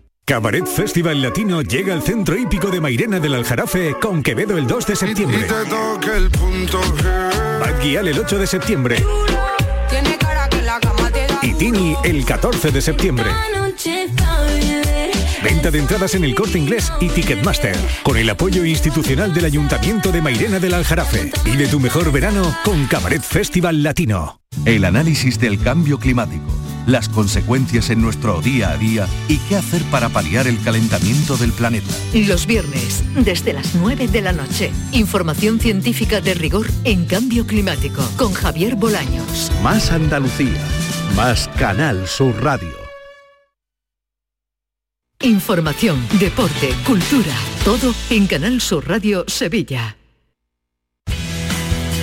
Speaker 1: Cabaret Festival Latino llega al centro hípico de Mairena del Aljarafe con Quevedo el 2 de septiembre. Bad Gyal el 8 de septiembre. Y Tini el 14 de septiembre. Venta de entradas en el corte inglés y Ticketmaster. Con el apoyo institucional del Ayuntamiento de Mairena del Aljarafe. Vive tu mejor verano con Cabaret Festival Latino.
Speaker 3: El análisis del cambio climático, las consecuencias en nuestro día a día y qué hacer para paliar el calentamiento del planeta.
Speaker 2: Los viernes, desde las 9 de la noche. Información científica de rigor en cambio climático con Javier Bolaños.
Speaker 22: Más Andalucía, más Canal Sur Radio.
Speaker 2: Información, deporte, cultura, todo en Canal Sur Radio Sevilla.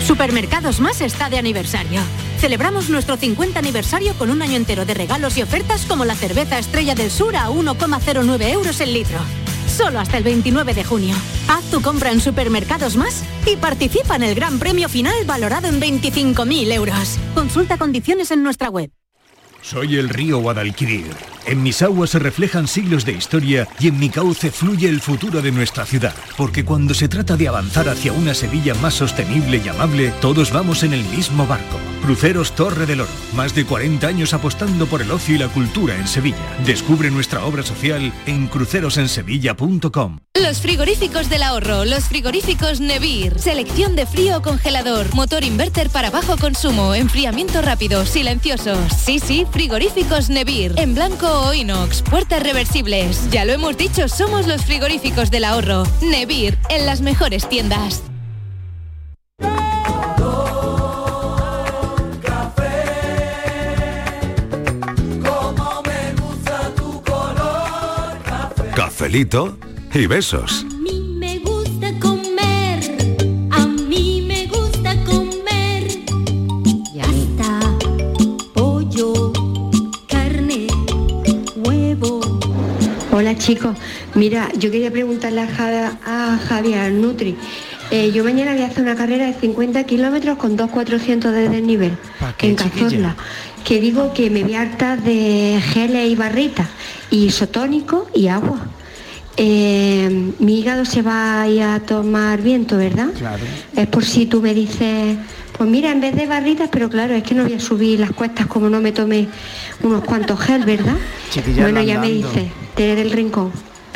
Speaker 23: Supermercados Más está de aniversario. Celebramos nuestro 50 aniversario con un año entero de regalos y ofertas como la cerveza Estrella del Sur a 1,09 euros el litro. Solo hasta el 29 de junio. Haz tu compra en Supermercados Más y participa en el gran premio final valorado en 25.000 euros. Consulta condiciones en nuestra web.
Speaker 1: Soy el río Guadalquivir. En mis aguas se reflejan siglos de historia y en mi cauce fluye el futuro de nuestra ciudad. Porque cuando se trata de avanzar hacia una Sevilla más sostenible y amable, todos vamos en el mismo barco. Cruceros Torre del Oro. Más de 40 años apostando por el ocio y la cultura en Sevilla. Descubre nuestra obra social en crucerosensevilla.com.
Speaker 24: Los frigoríficos del ahorro, los frigoríficos Nevir, selección de frío congelador, motor inverter para bajo consumo, enfriamiento rápido, silenciosos. Sí, sí, frigoríficos Nevir, en blanco inox, puertas reversibles. Ya lo hemos dicho, somos los frigoríficos del ahorro. Nevir, en las mejores tiendas.
Speaker 1: Cafelito y besos.
Speaker 25: Chicos, mira, yo quería preguntarle a, Ja- a Javier Nutri. eh, yo mañana voy a hacer una carrera de 50 kilómetros con 2,400 de desnivel en? Cazorla. Que digo que me voy harta de geles y barritas, y isotónico y agua. Eh, mi hígado se va a ir a tomar viento, ¿verdad?
Speaker 9: Claro.
Speaker 25: Es por si tú me dices, pues mira, en vez de barritas, pero claro, es que no voy a subir las cuestas como no me tome unos cuantos gel, ¿verdad?
Speaker 9: Chiquilla,
Speaker 25: bueno, ya me dice, Tere del Rincón.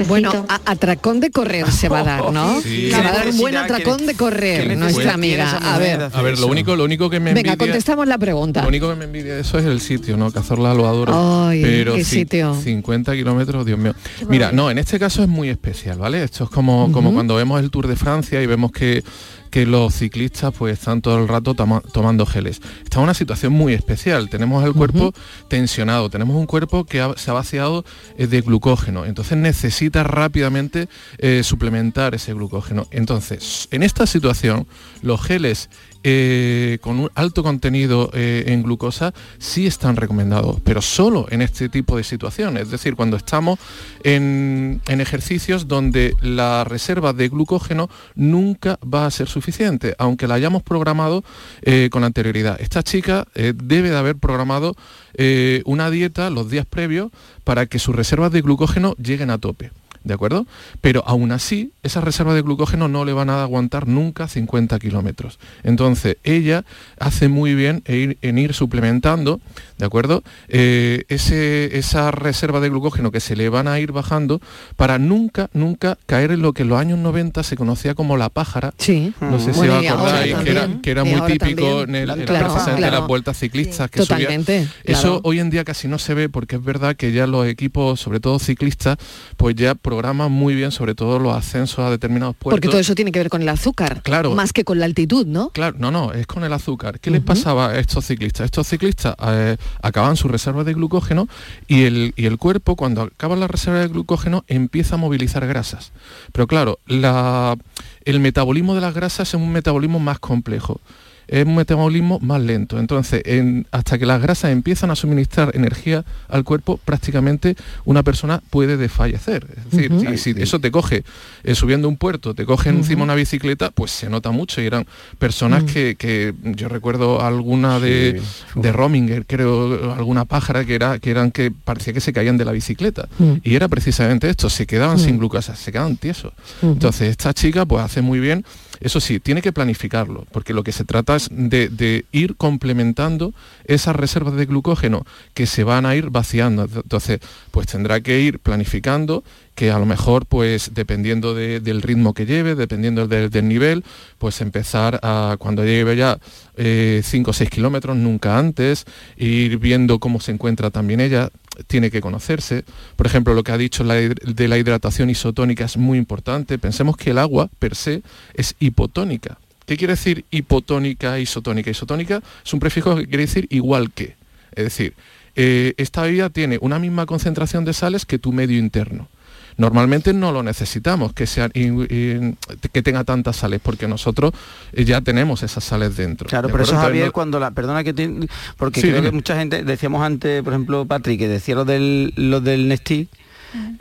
Speaker 6: Bueno, a- atracón de correr se va a dar, ¿no?
Speaker 7: Sí.
Speaker 6: Se va a dar un
Speaker 7: ¿Qué
Speaker 6: buen atracón de correr,
Speaker 7: ¿Qué
Speaker 6: nuestra amiga. A ver,
Speaker 7: A ver, lo único, lo único que me
Speaker 6: venga,
Speaker 7: envidia,
Speaker 6: contestamos la pregunta.
Speaker 7: lo único que me envidia de eso es el sitio, ¿no? Cazorla lo adoro.
Speaker 6: Ay,
Speaker 7: pero
Speaker 6: qué sitio.
Speaker 7: 50 kilómetros, Dios mío. Mira, no, en este caso es muy especial, ¿vale? Esto es como, como cuando vemos el Tour de Francia y vemos que que los ciclistas pues están todo el rato toma- tomando geles. Está en una situación muy especial. Tenemos el cuerpo tensionado, tenemos un cuerpo que ha- se ha vaciado eh, de glucógeno, entonces necesita rápidamente eh, suplementar ese glucógeno. Entonces, en esta situación, los geles eh, con un alto contenido eh, en glucosa sí están recomendados, pero solo en este tipo de situaciones, es decir, cuando estamos en, en ejercicios donde la reserva de glucógeno nunca va a ser suficiente, aunque la hayamos programado eh, con anterioridad. Esta chica eh, debe de haber programado eh, una dieta los días previos para que sus reservas de glucógeno lleguen a tope. ¿De acuerdo? Pero aún así, esas reservas de glucógeno no le van a aguantar nunca 50 kilómetros. Entonces, ella hace muy bien en ir, en ir suplementando, ¿de acuerdo? Eh, ese, esa reserva de glucógeno que se le van a ir bajando para nunca, nunca caer en lo que en los años 90 se conocía como la pájara.
Speaker 6: Sí.
Speaker 7: No sé si os acordáis, que era, que era muy típico
Speaker 6: también.
Speaker 7: en, el, en
Speaker 6: Claro, claro.
Speaker 7: las vueltas ciclistas que subía.
Speaker 6: Totalmente,
Speaker 7: Eso
Speaker 6: claro.
Speaker 7: hoy en día casi no se ve porque es verdad que ya los equipos, sobre todo ciclistas, pues ya programan muy bien, sobre todo los ascensos a determinados puertos.
Speaker 6: Porque todo eso tiene que ver con el azúcar,
Speaker 7: Claro.
Speaker 6: más que con la altitud, ¿no?
Speaker 7: Claro, no, no, es con el azúcar. ¿Qué les pasaba a estos ciclistas? Estos ciclistas eh, acaban su reserva de glucógeno y el, y el cuerpo, cuando acaba la reserva de glucógeno, empieza a movilizar grasas. Pero claro, la- el metabolismo de las grasas es un metabolismo más complejo. Es un metabolismo más lento. Entonces, en- hasta que las grasas empiezan a suministrar energía al cuerpo, prácticamente una persona puede desfallecer. Es decir, si eso te coge eh, subiendo un puerto, te coge encima una bicicleta, pues se nota mucho. Y eran personas
Speaker 26: Mm.
Speaker 7: que, que yo recuerdo alguna de, de Rominger, creo, alguna pájara que era que eran que parecía que se caían de la bicicleta.
Speaker 26: Mm.
Speaker 7: Y era precisamente esto, se quedaban
Speaker 26: Mm.
Speaker 7: sin glucosa, se quedaban tiesos. Entonces, esta chica pues hace muy bien. Eso sí, tiene que planificarlo, porque lo que se trata es de, ir complementando esas reservas de glucógeno que se van a ir vaciando. Entonces, pues tendrá que ir planificando que a lo mejor, pues dependiendo de- del ritmo que lleve, dependiendo del, nivel, pues empezar a, cuando lleve ya 5 o 6 kilómetros, nunca antes, ir viendo cómo se encuentra también ella, tiene que conocerse. Por ejemplo, lo que ha dicho la de la hidratación isotónica es muy importante. Pensemos que el agua per se es hipotónica. ¿Qué quiere decir hipotónica, isotónica? Isotónica es un prefijo que quiere decir igual que. Es decir, eh, esta bebida tiene una misma concentración de sales que tu medio interno. Normalmente no lo necesitamos que, in- in- que tenga tantas sales, porque nosotros eh, ya tenemos esas sales dentro.
Speaker 9: Claro,
Speaker 7: ¿de
Speaker 9: pero eso? Javier
Speaker 7: Entonces,
Speaker 9: cuando la perdona que te, porque
Speaker 7: Sí,
Speaker 9: creo
Speaker 7: dime.
Speaker 9: que mucha gente decíamos antes, por ejemplo, Patrick, que decía lo del lo del Nestí,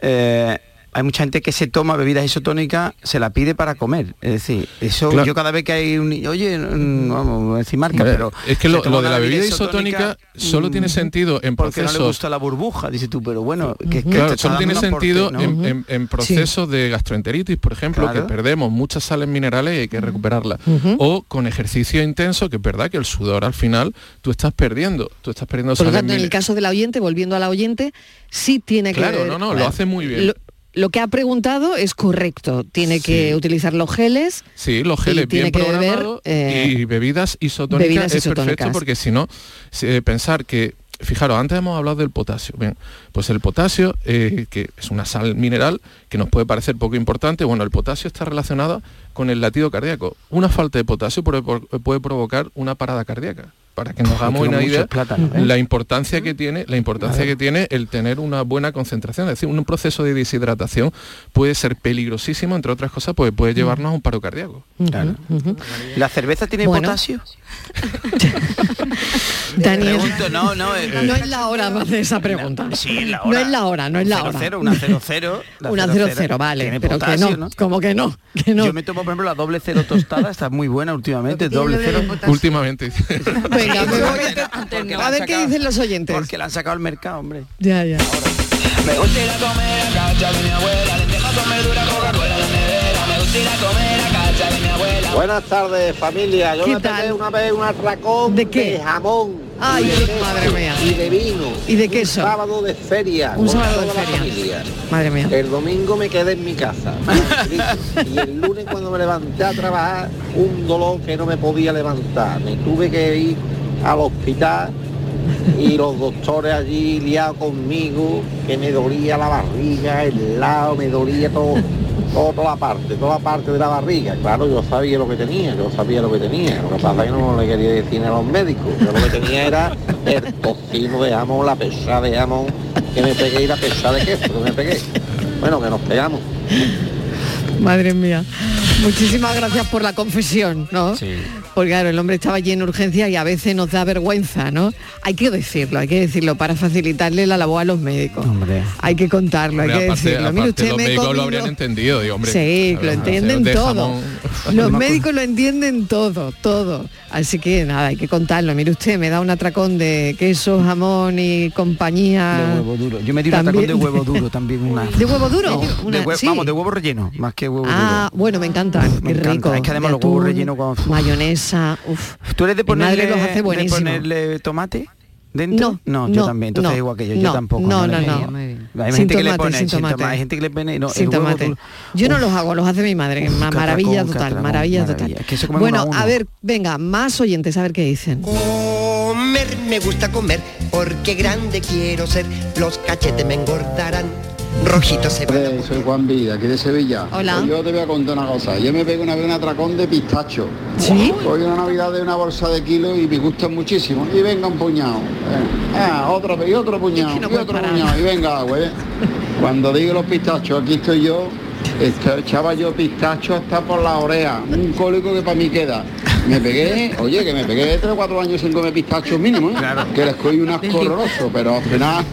Speaker 9: eh, hay mucha gente que se toma bebidas isotónicas, se la pide para comer. Es decir, eso
Speaker 7: Claro.
Speaker 9: yo cada vez que hay un niño, oye, mm, vamos voy a decir marca, pero
Speaker 7: es que lo, de la bebida isotónica solo
Speaker 9: mm,
Speaker 7: tiene sentido en
Speaker 9: porque no le
Speaker 7: procesos
Speaker 9: gusta la burbuja, dices tú, pero bueno, que, es que
Speaker 7: Claro, solo tiene sentido
Speaker 9: ¿no?
Speaker 7: en, en- en procesos de gastroenteritis, por ejemplo,
Speaker 9: Claro.
Speaker 7: que perdemos muchas sales minerales y hay que recuperarlas. O con ejercicio intenso, que es verdad que el sudor al final tú estás perdiendo, tú estás perdiendo
Speaker 6: Por tanto, en el caso del oyente, volviendo al oyente, sí tiene que
Speaker 7: Claro,
Speaker 6: ver-
Speaker 7: no, no, lo hace muy bien.
Speaker 6: Lo, lo que ha preguntado es correcto. Tiene que utilizar los geles.
Speaker 7: Sí, los geles bien programados
Speaker 6: eh,
Speaker 7: y bebidas isotónicas
Speaker 6: bebidas
Speaker 7: es perfecto
Speaker 6: isotónicas.
Speaker 7: porque si no, eh, pensar que, fijaros, antes hemos hablado del potasio. Bien, pues el potasio, eh, que es una sal mineral que nos puede parecer poco importante, bueno, el potasio está relacionado con el latido cardíaco. Una falta de potasio puede, puede provocar una parada cardíaca. Para que nos hagamos una idea,
Speaker 9: plátanos, ¿eh?
Speaker 7: la importancia que tiene, la importancia que tiene el tener una buena concentración. Es decir, un proceso de deshidratación puede ser peligrosísimo, entre otras cosas, porque puede llevarnos a un paro cardíaco.
Speaker 9: Claro. ¿La cerveza tiene
Speaker 6: Bueno.
Speaker 9: potasio?
Speaker 6: Daniel,
Speaker 9: Pregunto, no, no, eh,
Speaker 6: no es la hora de hacer esa pregunta.
Speaker 9: Sí, es la
Speaker 6: No
Speaker 9: hora.
Speaker 6: es la hora, no es la
Speaker 9: Cero,
Speaker 6: hora.
Speaker 9: cero, una 0-0. la
Speaker 6: Una 0-0, vale,
Speaker 9: Tiene
Speaker 6: pero que
Speaker 9: potasio,
Speaker 6: no, como que no, que no.
Speaker 9: Yo me tomo, por ejemplo, la doble cero tostada, está muy buena últimamente, doble cero.
Speaker 7: Últimamente.
Speaker 6: Venga, me voy a- a
Speaker 9: la
Speaker 6: ver qué dicen los oyentes.
Speaker 9: Porque la han sacado al mercado, hombre.
Speaker 6: Ya, ya.
Speaker 26: Me gusta ir a comer a casa de mi abuela, lentejas con verdura, Coca-Cola de nevera. Me gusta ir a comer
Speaker 20: Buenas tardes familia, yo
Speaker 6: ¿Qué
Speaker 20: me pegué una vez un atracón
Speaker 6: ¿De qué?
Speaker 20: jamón
Speaker 6: Ay,
Speaker 20: y de queso,
Speaker 6: madre mía.
Speaker 20: y de vino.
Speaker 6: Y de queso.
Speaker 20: Un sábado de feria.
Speaker 6: Un sábado de feria. Madre mía.
Speaker 20: El domingo me quedé en mi casa. y el lunes cuando me levanté a trabajar, un dolor que no me podía levantar. Me tuve que ir al hospital y los doctores allí liados conmigo, que me dolía la barriga, el lado, me dolía todo, todo- toda la parte, toda la parte de la barriga. Claro, yo sabía lo que tenía, yo sabía lo que tenía. Lo que pasa es que no le quería decir a los médicos. Yo lo que tenía era el tocino de jamón, la pesada de jamón, que me pegué y la pesada de queso, que me pegué. Bueno, que nos pegamos.
Speaker 6: Madre mía. Muchísimas gracias por la confesión, ¿no?
Speaker 9: Sí.
Speaker 6: Porque claro, el hombre estaba allí en urgencia y a veces nos da vergüenza, ¿no? Hay que decirlo, hay que decirlo para facilitarle la labor a los médicos.
Speaker 9: Hombre.
Speaker 6: Hay que contarlo, hay
Speaker 7: Hombre,
Speaker 6: que
Speaker 7: aparte,
Speaker 6: decirlo. Usted
Speaker 7: los
Speaker 6: me
Speaker 7: médicos lo habrían entendido, digo, hombre.
Speaker 6: Sí, lo entienden
Speaker 7: de
Speaker 6: todo. Los médicos lo entienden todo, todo. Así que nada, hay que contarlo. Mire usted, me da un atracón de queso, jamón y compañía.
Speaker 9: De huevo duro. Yo me di un atracón de huevo duro también. Una.
Speaker 6: ¿De huevo duro?
Speaker 9: No, de
Speaker 6: Una-
Speaker 9: hue-
Speaker 6: sí.
Speaker 9: Vamos, de huevo relleno, más que huevo
Speaker 6: Ah, bueno, me encantan,
Speaker 9: Me
Speaker 6: qué
Speaker 9: encanta.
Speaker 6: rico.
Speaker 9: Es que además
Speaker 6: De
Speaker 9: los huevos rellenos con-
Speaker 6: mayonesa, uf.
Speaker 9: duro. ¿Tú eres de
Speaker 6: Mi madre
Speaker 9: ponerle,
Speaker 6: los hace
Speaker 9: de
Speaker 6: buenísimo.
Speaker 9: ponerle tomate dentro?
Speaker 6: No,
Speaker 9: yo
Speaker 6: no,
Speaker 9: también. Entonces
Speaker 6: no,
Speaker 9: igual que yo,
Speaker 6: no,
Speaker 9: yo tampoco.
Speaker 6: no, no, no.
Speaker 9: Hay
Speaker 6: Sin
Speaker 9: gente que le
Speaker 6: tomate,
Speaker 9: pone
Speaker 6: sin tomate.
Speaker 9: Hay gente que le pone no,
Speaker 6: Sin tomate.
Speaker 9: duro.
Speaker 6: Yo no los hago, los hace mi madre. Ma-
Speaker 9: qué
Speaker 6: maravilla
Speaker 9: atracón, qué
Speaker 6: total,
Speaker 9: atracón,
Speaker 6: maravilla
Speaker 9: maravilla.
Speaker 6: total.
Speaker 9: Es que
Speaker 6: bueno,
Speaker 9: uno a uno.
Speaker 6: a ver, venga, más oyentes, a ver qué dicen.
Speaker 27: Comer me gusta comer porque grande quiero ser. Los cachetes me engordarán. Rojitos se
Speaker 28: Hombre, soy Juan Vida, aquí de Sevilla.
Speaker 6: Hola.
Speaker 28: Pues yo te voy a contar una cosa. Yo me pego una vez un atracón de pistacho.
Speaker 6: ¿Sí?
Speaker 28: Hoy una Navidad de una bolsa de kilos y me gustan muchísimo. Y venga un puñado. Eh, Ah, otro, y otro puñado,
Speaker 6: Es que no
Speaker 28: y otro
Speaker 6: parar.
Speaker 28: puñado. Y venga, güey. Cuando digo los pistachos, aquí estoy yo. Esto- echaba yo pistacho hasta por la oreja. Un cólico que para mí queda. Me pegué, oye, que me pegué tres o cuatro años sin comer pistachos mínimo, ¿eh? Que les cogí un asco horroroso, pero al final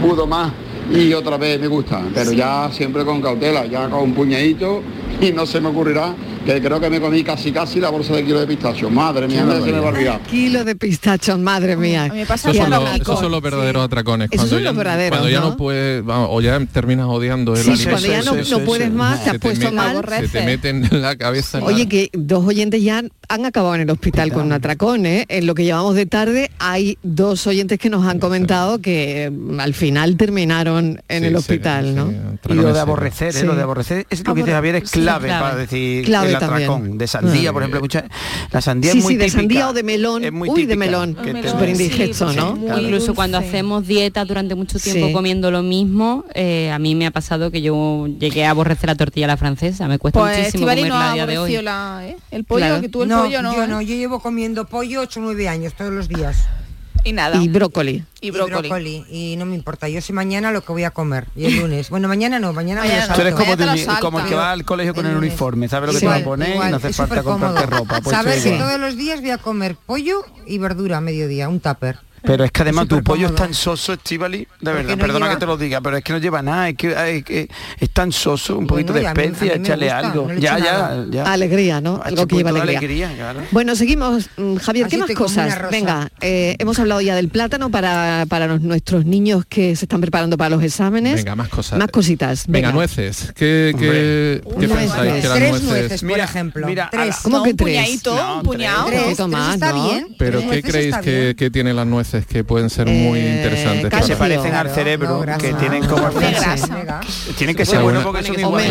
Speaker 28: pudo más y otra vez me gusta, pero ya siempre con cautela, ya con un puñadito y no se me ocurrirá que creo que me comí casi casi la bolsa de kilo de pistacho. Madre mía, no se me va a olvidar.
Speaker 6: Kilo de pistachos, madre mía.
Speaker 12: Me pasa
Speaker 7: Esos son, los,
Speaker 6: pico.
Speaker 7: esos son los verdaderos atracones.
Speaker 6: Esos
Speaker 7: cuando
Speaker 6: son
Speaker 7: ya,
Speaker 6: los verdaderos,
Speaker 7: Cuando ya
Speaker 6: ¿no?
Speaker 7: no puedes, vamos, o ya terminas odiando el
Speaker 6: Sí,
Speaker 7: alimento.
Speaker 6: cuando ya no, puedes más, te
Speaker 7: se
Speaker 6: has puesto mal.
Speaker 7: Se te meten en la cabeza.
Speaker 6: Oye, que dos oyentes ya han, acabado en el hospital con un atracón, ¿eh? En lo que llevamos de tarde hay dos oyentes que nos han comentado que mm, al final terminaron en
Speaker 9: Sí,
Speaker 6: el hospital,
Speaker 9: sí,
Speaker 6: ¿no?
Speaker 9: Y lo de aborrecer, ¿eh? Lo de aborrecer, es lo que dice Javier, es
Speaker 6: Sí,
Speaker 9: clave,
Speaker 6: clave.
Speaker 9: para decir
Speaker 6: Clave
Speaker 9: el
Speaker 6: también.
Speaker 9: De sandía,
Speaker 6: Ah.
Speaker 9: por ejemplo, mucha, la sandía
Speaker 6: Sí,
Speaker 9: es muy
Speaker 6: sí, de sandía o de melón.
Speaker 9: Es muy
Speaker 6: Uy, de melón.
Speaker 9: que te-
Speaker 6: Súper indigesto, ¿no?
Speaker 19: Incluso cuando hacemos dieta durante mucho tiempo
Speaker 6: Sí.
Speaker 19: comiendo lo mismo, eh, a mí me ha pasado que yo llegué a aborrecer la tortilla a la francesa. Me cuesta
Speaker 12: Pues
Speaker 19: muchísimo
Speaker 12: no
Speaker 19: comerla a día de hoy.
Speaker 12: la, ¿eh? el pollo,
Speaker 19: Claro.
Speaker 12: que tú el
Speaker 8: no,
Speaker 12: pollo no.
Speaker 8: yo
Speaker 12: ¿eh?
Speaker 8: no, yo llevo comiendo pollo 8 o 9 años todos los días.
Speaker 12: Y nada.
Speaker 6: Y brócoli.
Speaker 12: Y brócoli.
Speaker 8: Y no me importa, yo sé mañana lo que voy a comer. Y el lunes. Bueno, mañana no, mañana, me lo
Speaker 9: Tú eres como,
Speaker 8: Mañana te
Speaker 9: el que va al colegio con el uniforme, ¿sabes lo que te va a poner?
Speaker 8: igual,
Speaker 9: y no hace
Speaker 8: es
Speaker 9: falta comprarte ropa. Pues
Speaker 8: Saber
Speaker 9: esto
Speaker 8: que todos los días voy a comer pollo y verdura a mediodía, un tupper.
Speaker 9: Pero es que además tu pollo es tan soso, Estivali, de verdad,
Speaker 8: no
Speaker 9: perdona
Speaker 8: lleva-
Speaker 9: que te lo diga, pero es que no lleva nada, es que, es, que es tan soso, un poquito
Speaker 8: Bueno,
Speaker 9: de especia, échale algo.
Speaker 8: no
Speaker 9: ya, ya, ya.
Speaker 6: Alegría, ¿no? Algo que lleva alegría.
Speaker 9: alegría, claro.
Speaker 6: Bueno, seguimos. Mm, Javier,
Speaker 8: Así
Speaker 6: ¿qué más cosas? Venga, eh, hemos hablado ya del plátano para, para los- nuestros niños que se están preparando para los exámenes.
Speaker 7: Venga, más cosas.
Speaker 6: Más cositas.
Speaker 7: Venga, nueces. ¿Qué, qué, qué pensáis que las
Speaker 8: Tres
Speaker 7: nueces?
Speaker 8: nueces, por
Speaker 9: Mira,
Speaker 8: ejemplo.
Speaker 9: mira,
Speaker 8: tres.
Speaker 6: ¿Cómo
Speaker 12: No,
Speaker 6: que
Speaker 12: un
Speaker 6: tres?
Speaker 12: puñadito,
Speaker 9: No,
Speaker 12: un puñado.
Speaker 8: está bien.
Speaker 7: Pero ¿qué creéis que, tienen las nueces que pueden ser muy
Speaker 6: Eh,
Speaker 7: interesantes?
Speaker 9: Que se parecen al cerebro,
Speaker 8: no, grasa.
Speaker 9: que tienen como... Tienen que ser
Speaker 7: Bueno,
Speaker 9: buenos porque son iguales.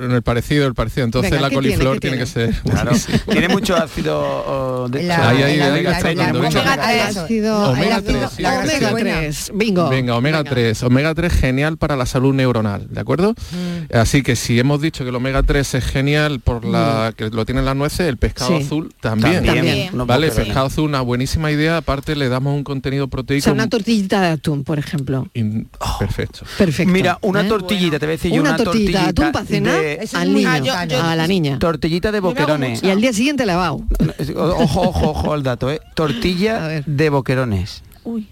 Speaker 7: El parecido, el parecido. Entonces
Speaker 6: Venga,
Speaker 7: la
Speaker 6: ¿qué tiene?
Speaker 7: coliflor
Speaker 6: ¿Qué
Speaker 7: tiene, que
Speaker 6: tiene?
Speaker 7: ser.
Speaker 9: Claro, tiene mucho ácido oh, de
Speaker 8: La-
Speaker 7: Ahí, ahí,
Speaker 8: la-
Speaker 7: ahí,
Speaker 8: la-
Speaker 7: gastando,
Speaker 8: la-
Speaker 7: venga.
Speaker 8: omega tres.
Speaker 6: Ácido,
Speaker 7: Omega
Speaker 6: ácido-
Speaker 7: tres, sí.
Speaker 8: La grasa
Speaker 6: omega
Speaker 8: es buena.
Speaker 6: 3. Bingo.
Speaker 7: Venga, omega 3. Omega 3 genial para la salud neuronal, ¿de acuerdo?
Speaker 8: Mm.
Speaker 7: Así que si hemos dicho que el omega 3 es genial por la que lo tienen las nueces, el pescado
Speaker 6: Sí.
Speaker 7: azul también.
Speaker 6: También.
Speaker 7: Vale, el pescado azul, una buenísima idea. Aparte le damos un contenido
Speaker 6: O
Speaker 7: proteico
Speaker 6: sea, una tortillita de atún, por ejemplo.
Speaker 7: in- perfecto.
Speaker 6: Perfecto.
Speaker 9: Mira, una
Speaker 6: ¿eh?
Speaker 9: tortillita, te voy a decir yo,
Speaker 6: Una
Speaker 9: una
Speaker 6: tortillita de atún para cenar
Speaker 8: es
Speaker 6: al niño,
Speaker 8: Ah, yo- yo-
Speaker 6: a la niña.
Speaker 9: tortillita de boquerones.
Speaker 6: Y al día siguiente lavado.
Speaker 9: Ojo, ojo, ojo al dato, ¿eh? Tortilla de boquerones.
Speaker 12: Uy.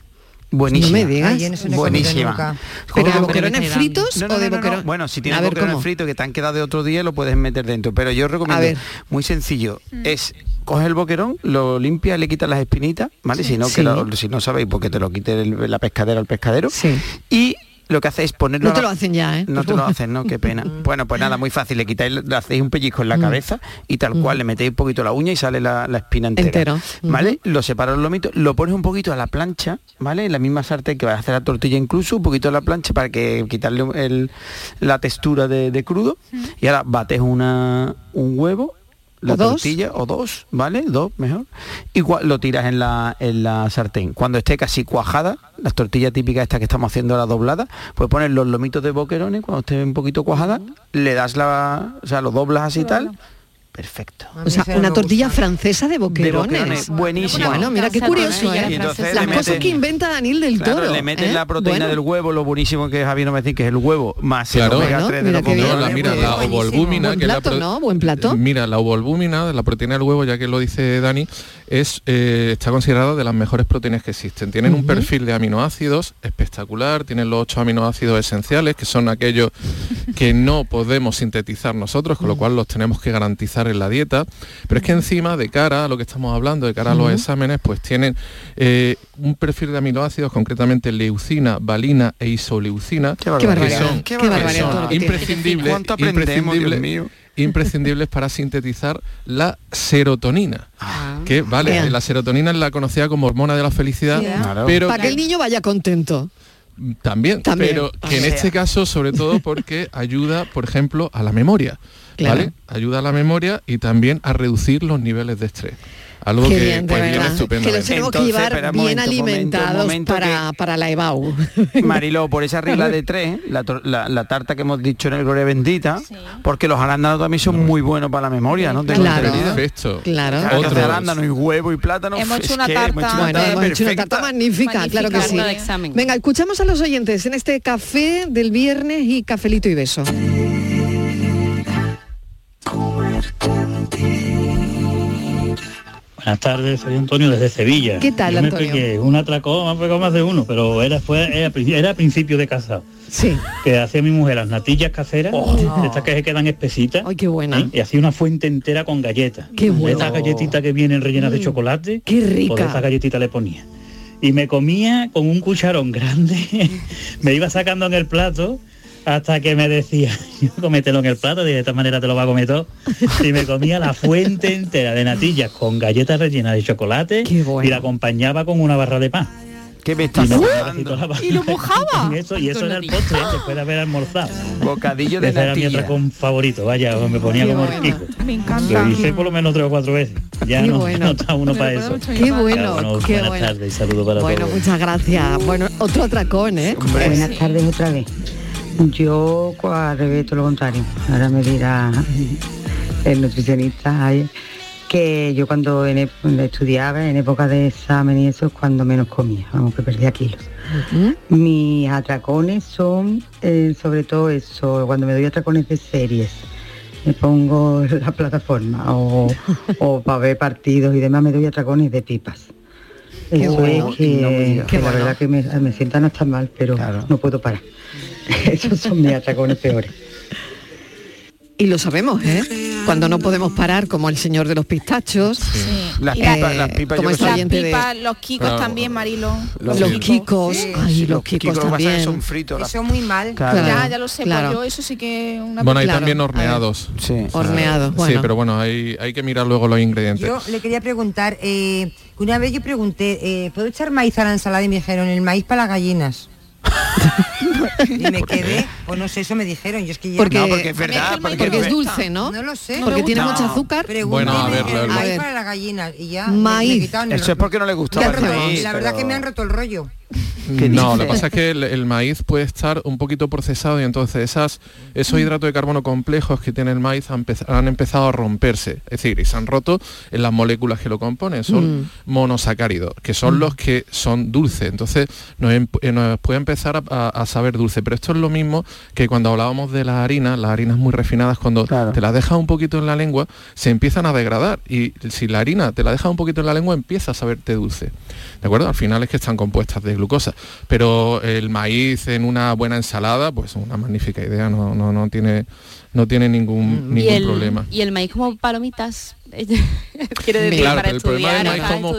Speaker 9: Buenísima.
Speaker 6: No me digas.
Speaker 8: Ay,
Speaker 9: Buenísima.
Speaker 6: ¿Pero de boquerones fritos
Speaker 9: No, no,
Speaker 6: o de
Speaker 9: no, no, no.
Speaker 6: boquerones?
Speaker 9: Bueno, si tienes
Speaker 6: ver,
Speaker 9: boquerones
Speaker 6: ¿cómo?
Speaker 9: fritos que te han quedado de otro día, lo puedes meter dentro. Pero yo recomiendo,
Speaker 6: A ver.
Speaker 9: muy sencillo, es coges el boquerón, lo limpias, le quitas las espinitas, ¿vale? Si no,
Speaker 6: Sí.
Speaker 9: que lo- si no sabéis, porque te lo quite el- la pescadera al pescadero.
Speaker 6: Sí.
Speaker 9: Y lo que hace es ponerlo...
Speaker 6: No te lo hacen ya, ¿eh?
Speaker 9: No te lo hacen, ¿no? Qué pena. Bueno, pues nada, muy fácil. Le quitáis, le hacéis un pellizco en la
Speaker 6: Mm.
Speaker 9: cabeza y tal cual, le metéis un poquito la uña y sale la, la espina entera.
Speaker 6: Entero.
Speaker 9: ¿Vale? Lo separas los lomitos, lo pones un poquito a la plancha, ¿vale? En la misma sartén que vas a hacer la tortilla incluso, un poquito a la plancha para que quitarle el- la textura de, de crudo. Y ahora bates una, un huevo, la
Speaker 6: dos.
Speaker 9: tortilla, o dos, ¿vale? Dos, mejor. Y lo tiras en la, en la sartén. Cuando esté casi cuajada, las tortillas típicas estas que estamos haciendo ahora dobladas, pues pones los lomitos de boquerones, cuando esté un poquito cuajada, le das la, o sea, lo doblas así y tal. Perfecto.
Speaker 6: O sea, una tortilla francesa de boquerones.
Speaker 9: boquerones, buenísimo.
Speaker 6: Bueno, mira qué curioso, ¿eh?
Speaker 9: Entonces
Speaker 6: Las
Speaker 9: le
Speaker 6: cosas que inventa Daniel del
Speaker 9: Claro,
Speaker 6: Toro.
Speaker 9: le metes
Speaker 6: ¿eh?
Speaker 9: la proteína
Speaker 6: Bueno.
Speaker 9: del huevo, lo buenísimo que es Javier no me decir que es el huevo, más
Speaker 7: Claro.
Speaker 9: el omega
Speaker 7: Bueno,
Speaker 9: 3 de
Speaker 7: mira la- mira, la ovolbúmina,
Speaker 6: Buen
Speaker 7: que la
Speaker 6: plato, ¿no? Buen plato.
Speaker 7: Mira, la ovolbúmina, la proteína del huevo, ya que lo dice Dani, es eh, está considerada de las mejores proteínas que existen. Tienen un perfil de aminoácidos espectacular, tienen los ocho aminoácidos esenciales, que son aquellos que no podemos sintetizar nosotros, con lo cual los tenemos que garantizar en la dieta. Pero es que encima, de cara a lo que estamos hablando, de cara a los exámenes, pues tienen eh, un perfil de aminoácidos, concretamente leucina, valina e isoleucina,
Speaker 9: Qué barbaridad.
Speaker 7: que son,
Speaker 9: Qué
Speaker 7: que son imprescindibles,
Speaker 9: ¿Cuánto aprendemos, Dios
Speaker 7: imprescindibles-
Speaker 9: mío?
Speaker 7: Imprescindibles para sintetizar la serotonina. Que vale, la serotonina es la conocida como hormona de la felicidad,
Speaker 6: Claro.
Speaker 7: pero
Speaker 6: Para que el niño vaya contento.
Speaker 7: también,
Speaker 6: También.
Speaker 7: pero que en
Speaker 6: O sea.
Speaker 7: este caso sobre todo porque ayuda, por ejemplo, a la memoria.
Speaker 6: Claro.
Speaker 7: ¿Vale? Ayuda a la memoria y también a reducir los niveles de estrés. Algo
Speaker 6: Qué
Speaker 7: que
Speaker 6: bien, de
Speaker 7: pues,
Speaker 6: verdad. Que los tenemos que llevar
Speaker 9: espera,
Speaker 6: bien
Speaker 9: momento,
Speaker 6: alimentados
Speaker 9: momento
Speaker 6: para, para la EBAU.
Speaker 9: Mariló, por esa regla de tres, la, la- la tarta que hemos dicho en el Gloria Bendita, porque los arándanos también son muy buenos para la memoria, ¿no? Tengo
Speaker 6: Claro.
Speaker 9: entendido.
Speaker 7: Perfecto.
Speaker 6: Claro.
Speaker 9: Claro, que hace
Speaker 7: Otros.
Speaker 9: arándano y huevo y plátano.
Speaker 12: Hemos hecho una tarta
Speaker 9: hemos hecho una
Speaker 6: Bueno,
Speaker 9: tarta
Speaker 6: hemos hecho una
Speaker 9: perfecta.
Speaker 6: tarta magnífica, claro que sí. Venga, escuchamos a los oyentes en este café del viernes y cafelito y beso.
Speaker 29: Buenas tardes, soy Antonio desde Sevilla.
Speaker 6: ¿Qué tal,
Speaker 29: Yo me
Speaker 6: Antonio?
Speaker 29: pegué un atracón, me pegado más de uno, pero era, fue, era, era a principio de casado.
Speaker 6: Sí.
Speaker 29: Que hacía mi mujer las natillas caseras, estas que se quedan espesitas.
Speaker 6: Ay, qué buena.
Speaker 29: ¿eh? Y hacía una fuente entera con galletas.
Speaker 6: Qué bueno.
Speaker 29: Estas galletitas que vienen rellenas de
Speaker 6: Mm,
Speaker 29: chocolate.
Speaker 6: qué rica.
Speaker 29: Pues de esas galletitas le ponía. Y me comía con un cucharón grande, me iba sacando en el plato hasta que me decía, yo cómetelo en el plato, de esta manera te lo va a comer todo. Y me comía la fuente entera de natillas con galletas rellenas de chocolate y la acompañaba con una barra de pan.
Speaker 9: ¿Qué me
Speaker 29: Y
Speaker 9: estás
Speaker 29: me
Speaker 12: ¿Y lo mojaba?
Speaker 29: eso, y eso era el postre, ¿eh? después de haber almorzado.
Speaker 9: Bocadillo de
Speaker 29: Ese era mi atracón favorito, vaya, me ponía
Speaker 6: Qué
Speaker 29: como
Speaker 6: bueno.
Speaker 29: el pico.
Speaker 12: Me
Speaker 29: Lo
Speaker 12: encanta.
Speaker 29: hice por lo menos tres o cuatro veces. Ya
Speaker 6: Qué
Speaker 29: no,
Speaker 6: bueno.
Speaker 29: no está uno para eso.
Speaker 6: Qué bueno, qué
Speaker 29: buenas
Speaker 6: bueno.
Speaker 29: tardes y saludos para
Speaker 6: Bueno,
Speaker 29: todos.
Speaker 6: muchas gracias. Bueno, otro atracón, ¿eh?
Speaker 30: Buenas tardes otra vez. Yo al revés, todo lo contrario. Ahora me dirá el nutricionista que yo cuando en estudiaba, en época de examen y eso, es cuando menos comía, vamos, que perdía kilos. Mis atracones son eh, sobre todo eso, cuando me doy atracones de series. Me pongo en la plataforma o, o para ver partidos y demás me doy atracones de pipas.
Speaker 6: Qué
Speaker 30: Eso
Speaker 6: bueno.
Speaker 30: es que,
Speaker 6: No
Speaker 30: la
Speaker 6: bueno.
Speaker 30: verdad que me, me sientan hasta mal, pero no puedo parar. Esos son mis atracones peores.
Speaker 6: Y lo sabemos, ¿eh? Cuando no podemos parar, como el señor de los pistachos.
Speaker 9: Las
Speaker 6: eh,
Speaker 9: pipas, las pipas
Speaker 6: como
Speaker 9: yo
Speaker 6: esta
Speaker 9: creo-
Speaker 6: oyente de-
Speaker 12: Pipa, los kikos
Speaker 9: Claro.
Speaker 12: también, Marilo.
Speaker 6: Los, kikos, ay, los kikos
Speaker 9: lo que pasa es que
Speaker 6: también.
Speaker 9: son fritos.
Speaker 8: Eso muy mal.
Speaker 7: Claro.
Speaker 12: Ya, ya lo sé,
Speaker 6: Claro.
Speaker 12: pues yo eso sí que una
Speaker 7: Bueno, hay
Speaker 12: Claro.
Speaker 7: también horneados.
Speaker 9: Sí.
Speaker 6: Horneados,
Speaker 7: Sí, pero bueno, hay, hay que mirar luego los ingredientes.
Speaker 8: Yo le quería preguntar, eh, una vez yo pregunté, eh, ¿puedo echar maíz a la ensalada? Y me dijeron, el maíz para las gallinas. y me quedé, pues no sé, eso me dijeron. Yo es que ya...
Speaker 6: Porque,
Speaker 9: No, porque es verdad, porque
Speaker 6: porque
Speaker 9: es
Speaker 6: es dulce, ¿no?
Speaker 8: No lo sé.
Speaker 6: Porque tiene
Speaker 9: gusta.
Speaker 6: mucho azúcar.
Speaker 7: Bueno, a ver,
Speaker 8: el
Speaker 7: lo-
Speaker 8: maíz
Speaker 6: A ver.
Speaker 8: para las gallinas y ya
Speaker 6: Maíz.
Speaker 8: me, me quitaron el
Speaker 9: Eso es porque no le maíz,
Speaker 8: La verdad
Speaker 9: pero-
Speaker 8: que me han roto el rollo.
Speaker 9: ¿Qué
Speaker 7: No, lo que pasa es que el, el maíz puede estar un poquito procesado y entonces esas, esos
Speaker 6: Mm.
Speaker 7: hidratos de carbono complejos que tiene el maíz han, empez- han empezado a romperse. Es decir, y se han roto en las moléculas que lo componen. Son
Speaker 6: Mm.
Speaker 7: monosacáridos, que son los que son dulces. Entonces nos, em- eh, nos puede empezar a, a- a saber dulce. Pero esto es lo mismo que cuando hablábamos de las harinas, las harinas muy refinadas, cuando te las dejas un poquito en la lengua, se empiezan a degradar. Y si la harina te la dejas un poquito en la lengua, empieza a saberte dulce. ¿De acuerdo? Al final es que están compuestas de glucosa. Pero el maíz en una buena ensalada, pues una magnífica idea, no, no, no tiene no tiene ningún,
Speaker 19: y
Speaker 7: ningún
Speaker 19: el,
Speaker 7: problema.
Speaker 19: Y el maíz como palomitas, quiero decir,
Speaker 7: Claro,
Speaker 19: para
Speaker 7: el problema maíz
Speaker 19: para
Speaker 7: como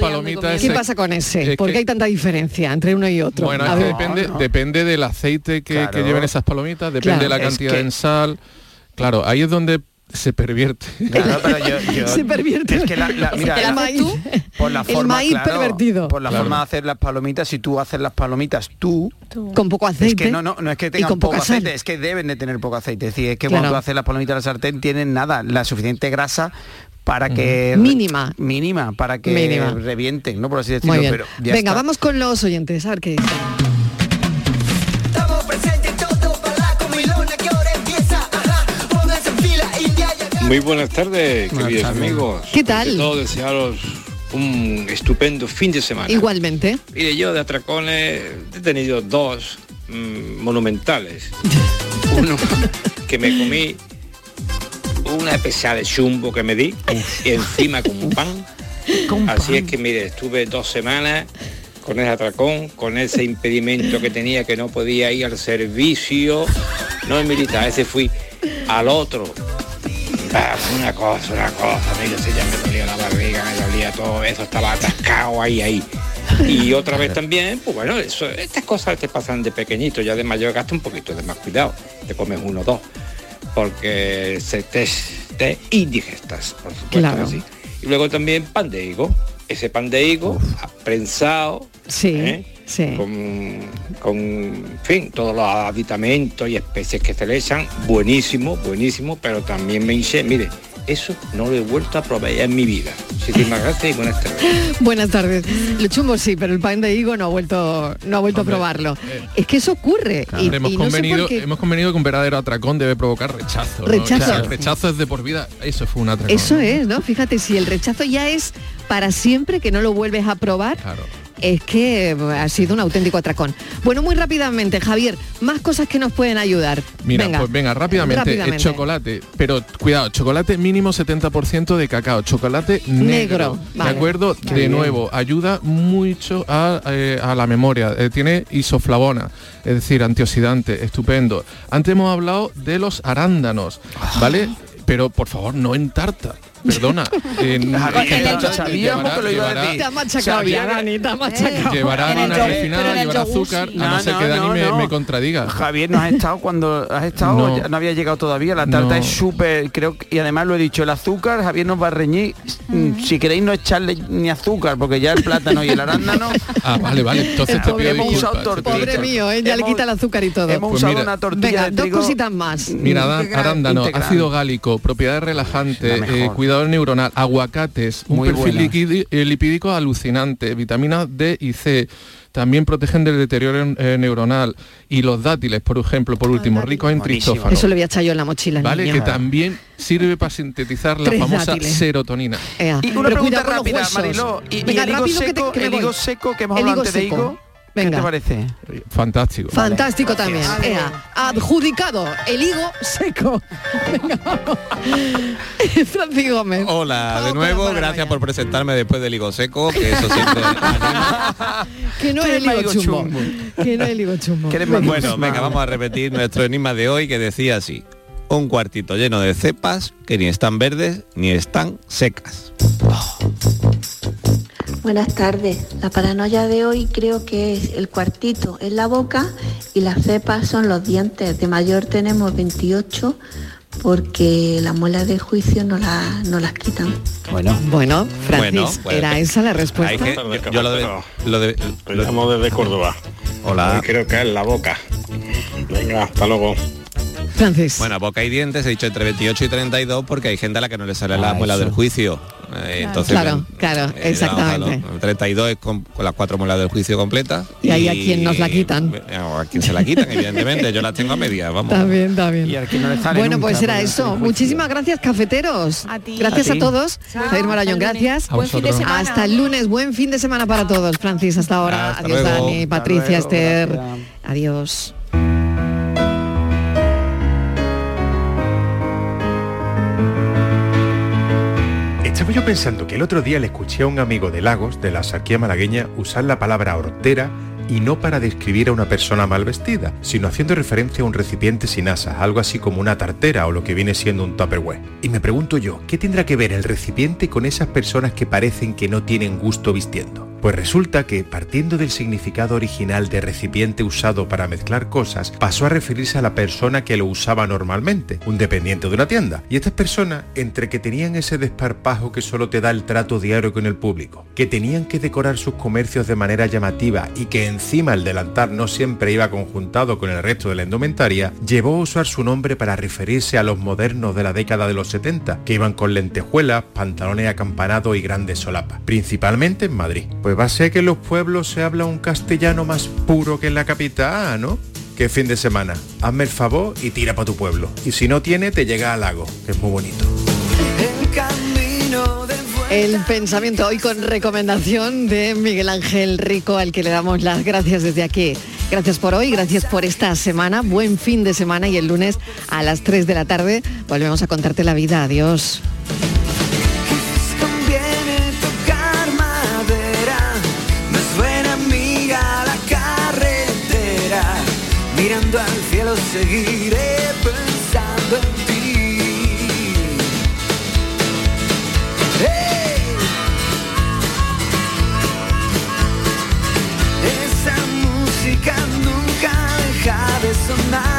Speaker 7: es-
Speaker 6: ¿Qué pasa con ese?
Speaker 7: es
Speaker 6: ¿Por qué hay tanta diferencia entre uno y otro?
Speaker 7: Bueno,
Speaker 6: A
Speaker 7: es que
Speaker 6: ver.
Speaker 7: depende, depende del aceite que, que lleven esas palomitas, depende
Speaker 6: Claro.
Speaker 7: de la
Speaker 6: Es
Speaker 7: cantidad
Speaker 6: que-
Speaker 7: de sal. Claro, ahí es donde se pervierte.
Speaker 9: Claro, pero yo- yo-
Speaker 6: Se pervierte.
Speaker 9: Es que la, la- mira,
Speaker 6: el
Speaker 9: la-
Speaker 6: maíz,
Speaker 9: por la
Speaker 6: el
Speaker 9: forma,
Speaker 6: maíz
Speaker 9: claro,
Speaker 6: pervertido.
Speaker 9: Por la
Speaker 6: Claro.
Speaker 9: forma de hacer las palomitas, si tú haces las palomitas tú,
Speaker 6: Con poco aceite.
Speaker 9: es que no, no, no es que tengan
Speaker 6: con
Speaker 9: poco
Speaker 6: sal.
Speaker 9: aceite, es que deben de tener poco aceite. Es decir, es que
Speaker 6: Claro.
Speaker 9: cuando tú haces las palomitas en la sartén tienen nada, la suficiente grasa para que
Speaker 6: Mínima.
Speaker 9: mínima para que
Speaker 6: Mínima.
Speaker 9: revienten, no por así decirlo,
Speaker 6: Muy bien.
Speaker 9: pero ya
Speaker 6: Venga,
Speaker 9: está.
Speaker 6: vamos con los oyentes, a ver qué dicen.
Speaker 31: Muy buenas tardes, queridos
Speaker 6: tardes.
Speaker 31: amigos.
Speaker 6: ¿Qué tal?
Speaker 31: Todo desearos un estupendo fin de semana.
Speaker 6: Igualmente.
Speaker 31: Mire, yo de atracones he tenido dos mm, monumentales. Uno que me comí una pesada de chumbo que me di y encima con pan. Así es que mire, estuve dos semanas con ese atracón, con ese impedimento que tenía que no podía ir al servicio, no es militar, ese fui al otro. Ah, una cosa, una cosa, mire, si ya me dolía la barriga, me dolía todo eso, estaba atascado ahí, ahí. Y otra vez también, pues bueno, eso, estas cosas te pasan de pequeñito, ya de mayor gasta un poquito de más cuidado, te comes uno o dos, porque se te, te indigestas, por supuesto
Speaker 6: Claro.
Speaker 31: que sí. Y luego también pan de higo, ese pan de higo prensado,
Speaker 6: Sí,
Speaker 31: ¿eh?
Speaker 6: sí.
Speaker 31: con, con, en fin, todos los aditamentos y especies que se le echan, buenísimo, buenísimo, pero también me hinché, mire, eso no lo he vuelto a probar en mi vida. Muchísimas gracias y buenas tardes.
Speaker 6: Buenas tardes. Lo chumbo sí, pero el pan de higo no ha vuelto, no ha vuelto a probarlo. es que eso ocurre. y-
Speaker 7: hemos,
Speaker 6: y no
Speaker 7: convenido,
Speaker 6: qué.
Speaker 7: hemos convenido que un verdadero atracón debe provocar rechazo. ¿no?
Speaker 6: Rechazo.
Speaker 7: O sea, el rechazo es de por vida. Eso fue un atracón.
Speaker 6: Eso es, ¿no? Fíjate, si el rechazo ya es para siempre, que no lo vuelves a probar, es que eh, ha sido un auténtico atracón. Bueno, muy rápidamente, Javier, más cosas que nos pueden ayudar.
Speaker 7: Mira,
Speaker 6: venga,
Speaker 7: pues venga, rápidamente,
Speaker 6: rápidamente.
Speaker 7: es chocolate, pero cuidado, chocolate mínimo 70% de cacao, chocolate negro,
Speaker 6: Negro, vale.
Speaker 7: ¿de acuerdo?
Speaker 6: Qué
Speaker 7: de
Speaker 6: bien.
Speaker 7: nuevo, ayuda mucho a, eh, a la memoria, Eh, tiene isoflavona, es decir, antioxidante, estupendo. Antes hemos hablado de los arándanos, ¿vale? Pero por favor, no en tarta. Perdona. en-
Speaker 9: sabíamos
Speaker 7: llevará-
Speaker 9: que lo iba a decir.
Speaker 6: Te ha machacado ya, Dani, te ha machacado.
Speaker 7: Llevará harina refinada, azúcar, a no, ser que Dani me, me contradiga.
Speaker 9: Javier, no has estado cuando has estado,
Speaker 7: No.
Speaker 9: había llegado todavía, la tarta
Speaker 7: No.
Speaker 9: es súper, creo que, y además lo he dicho, el azúcar, Javier nos va a reñir, mm, si queréis no echarle ni azúcar, porque ya el plátano y el arándano,
Speaker 7: Ah, vale, vale. Entonces te pido disculpas.
Speaker 6: Pobre mío, ¿eh? ya le quita el azúcar y todo.
Speaker 9: hemos
Speaker 7: Pues
Speaker 9: usado
Speaker 7: mira.
Speaker 9: una tortilla de
Speaker 6: dos cositas más.
Speaker 7: Mira,
Speaker 9: Integral,
Speaker 7: arándano, ácido gálico, propiedades relajantes,
Speaker 9: La
Speaker 7: neuronal, aguacates, un
Speaker 9: Muy
Speaker 7: perfil eh, lipídico alucinante, vitaminas D y C. También protegen del deterioro eh, neuronal. Y los dátiles, por ejemplo, por último, ricos en tristófano.
Speaker 6: Eso le voy a echar yo en la mochila. al
Speaker 7: ¿Vale? Que también sirve para sintetizar la
Speaker 6: Tres
Speaker 7: famosa
Speaker 6: dátiles.
Speaker 7: serotonina.
Speaker 6: Ea,
Speaker 9: Y una
Speaker 6: pero
Speaker 9: pregunta rápida. Mariló, y, el higo
Speaker 6: rápido que te-
Speaker 9: seco,
Speaker 6: que
Speaker 9: el higo seco que hemos
Speaker 6: El
Speaker 9: hablado
Speaker 6: higo
Speaker 9: antes de
Speaker 6: seco.
Speaker 9: Higo, ¿qué
Speaker 6: Venga.
Speaker 9: te parece?
Speaker 7: Fantástico.
Speaker 6: Fantástico también. Ea, adjudicado el higo seco. Venga, vamos. Francis Gómez.
Speaker 32: Hola, de nuevo, gracias por presentarme después del higo seco, que eso siempre
Speaker 6: Que no es el higo chumbo. Que no es el higo chumbo.
Speaker 32: Bueno, venga, vamos a repetir nuestro enigma de hoy que decía así. Un cuartito lleno de cepas que ni están verdes ni están secas.
Speaker 18: Buenas tardes. La paranoia de hoy creo que es el cuartito en la boca y las cepas son los dientes. De mayor tenemos 28 porque las muelas del juicio no, la- no las quitan.
Speaker 9: Bueno,
Speaker 6: bueno, Francis,
Speaker 32: Bueno, pues,
Speaker 6: era esa la respuesta.
Speaker 32: Que- yo, yo lo de, lo de-
Speaker 31: Te llamo desde Córdoba.
Speaker 32: Hola.
Speaker 31: Hoy creo que es la boca. Venga, hasta luego.
Speaker 6: Francis.
Speaker 32: Bueno, boca y dientes, he dicho entre 28 y 32 porque hay gente a la que no le sale la
Speaker 9: Ah,
Speaker 32: muela
Speaker 9: eso.
Speaker 32: del juicio. Eh, entonces,
Speaker 6: Claro, claro,
Speaker 32: eh,
Speaker 6: exactamente.
Speaker 32: vamos, ¿no? 32 es con, con las cuatro muelas del juicio completas.
Speaker 6: Y hay a quien nos la quitan.
Speaker 32: Eh, o a quien se la quitan, evidentemente. Yo las tengo a medias, vamos.
Speaker 6: Está bien, está bien.
Speaker 9: Y al que no le sale
Speaker 6: Bueno,
Speaker 9: nunca,
Speaker 6: pues era eso. Muchísimas gracias, cafeteros.
Speaker 12: A ti.
Speaker 6: Gracias
Speaker 9: A
Speaker 6: todos.
Speaker 12: Chao,
Speaker 6: Javier
Speaker 12: lunes.
Speaker 6: gracias.
Speaker 12: Buen fin de semana.
Speaker 6: Hasta el lunes. Buen fin de semana para todos. Francis, hasta ahora.
Speaker 32: Hasta
Speaker 6: Adiós,
Speaker 32: luego.
Speaker 6: Dani, Patricia,
Speaker 9: luego,
Speaker 6: Esther.
Speaker 9: gracias.
Speaker 6: Adiós.
Speaker 33: Estaba yo pensando que el otro día le escuché a un amigo de Lagos, de la sarquía malagueña, usar la palabra hortera
Speaker 34: y no para describir a una persona mal vestida, sino haciendo referencia a un recipiente sin asas, algo así como una tartera o lo que viene siendo un tupperware. Y me pregunto yo, ¿qué tendrá que ver el recipiente con esas personas que parecen que no tienen gusto vistiendo? Pues resulta que, partiendo del significado original de recipiente usado para mezclar cosas, pasó a referirse a la persona que lo usaba normalmente, un dependiente de una tienda. Y estas personas, entre que tenían ese desparpajo que solo te da el trato diario con el público, que tenían que decorar sus comercios de manera llamativa y que encima el delantal no siempre iba conjuntado con el resto de la indumentaria, llevó a usar su nombre para referirse a los modernos de la década de los 70, que iban con lentejuelas, pantalones acampanados y grandes solapas, principalmente en Madrid. Va a ser que en los pueblos se habla un castellano más puro que en la capital, ¿no? Que fin de semana. Hazme el favor y tira para tu pueblo. Y si no tiene, te llega al lago, que es muy bonito.
Speaker 6: El pensamiento hoy con recomendación de Miguel Ángel Rico, al que le damos las gracias desde aquí. Gracias por hoy, gracias por esta semana, buen fin de semana y el lunes a las 3 de la tarde volvemos a contarte la vida. Adiós.
Speaker 26: Seguiré pensando en ti. ¡Hey! Esa música nunca deja de sonar.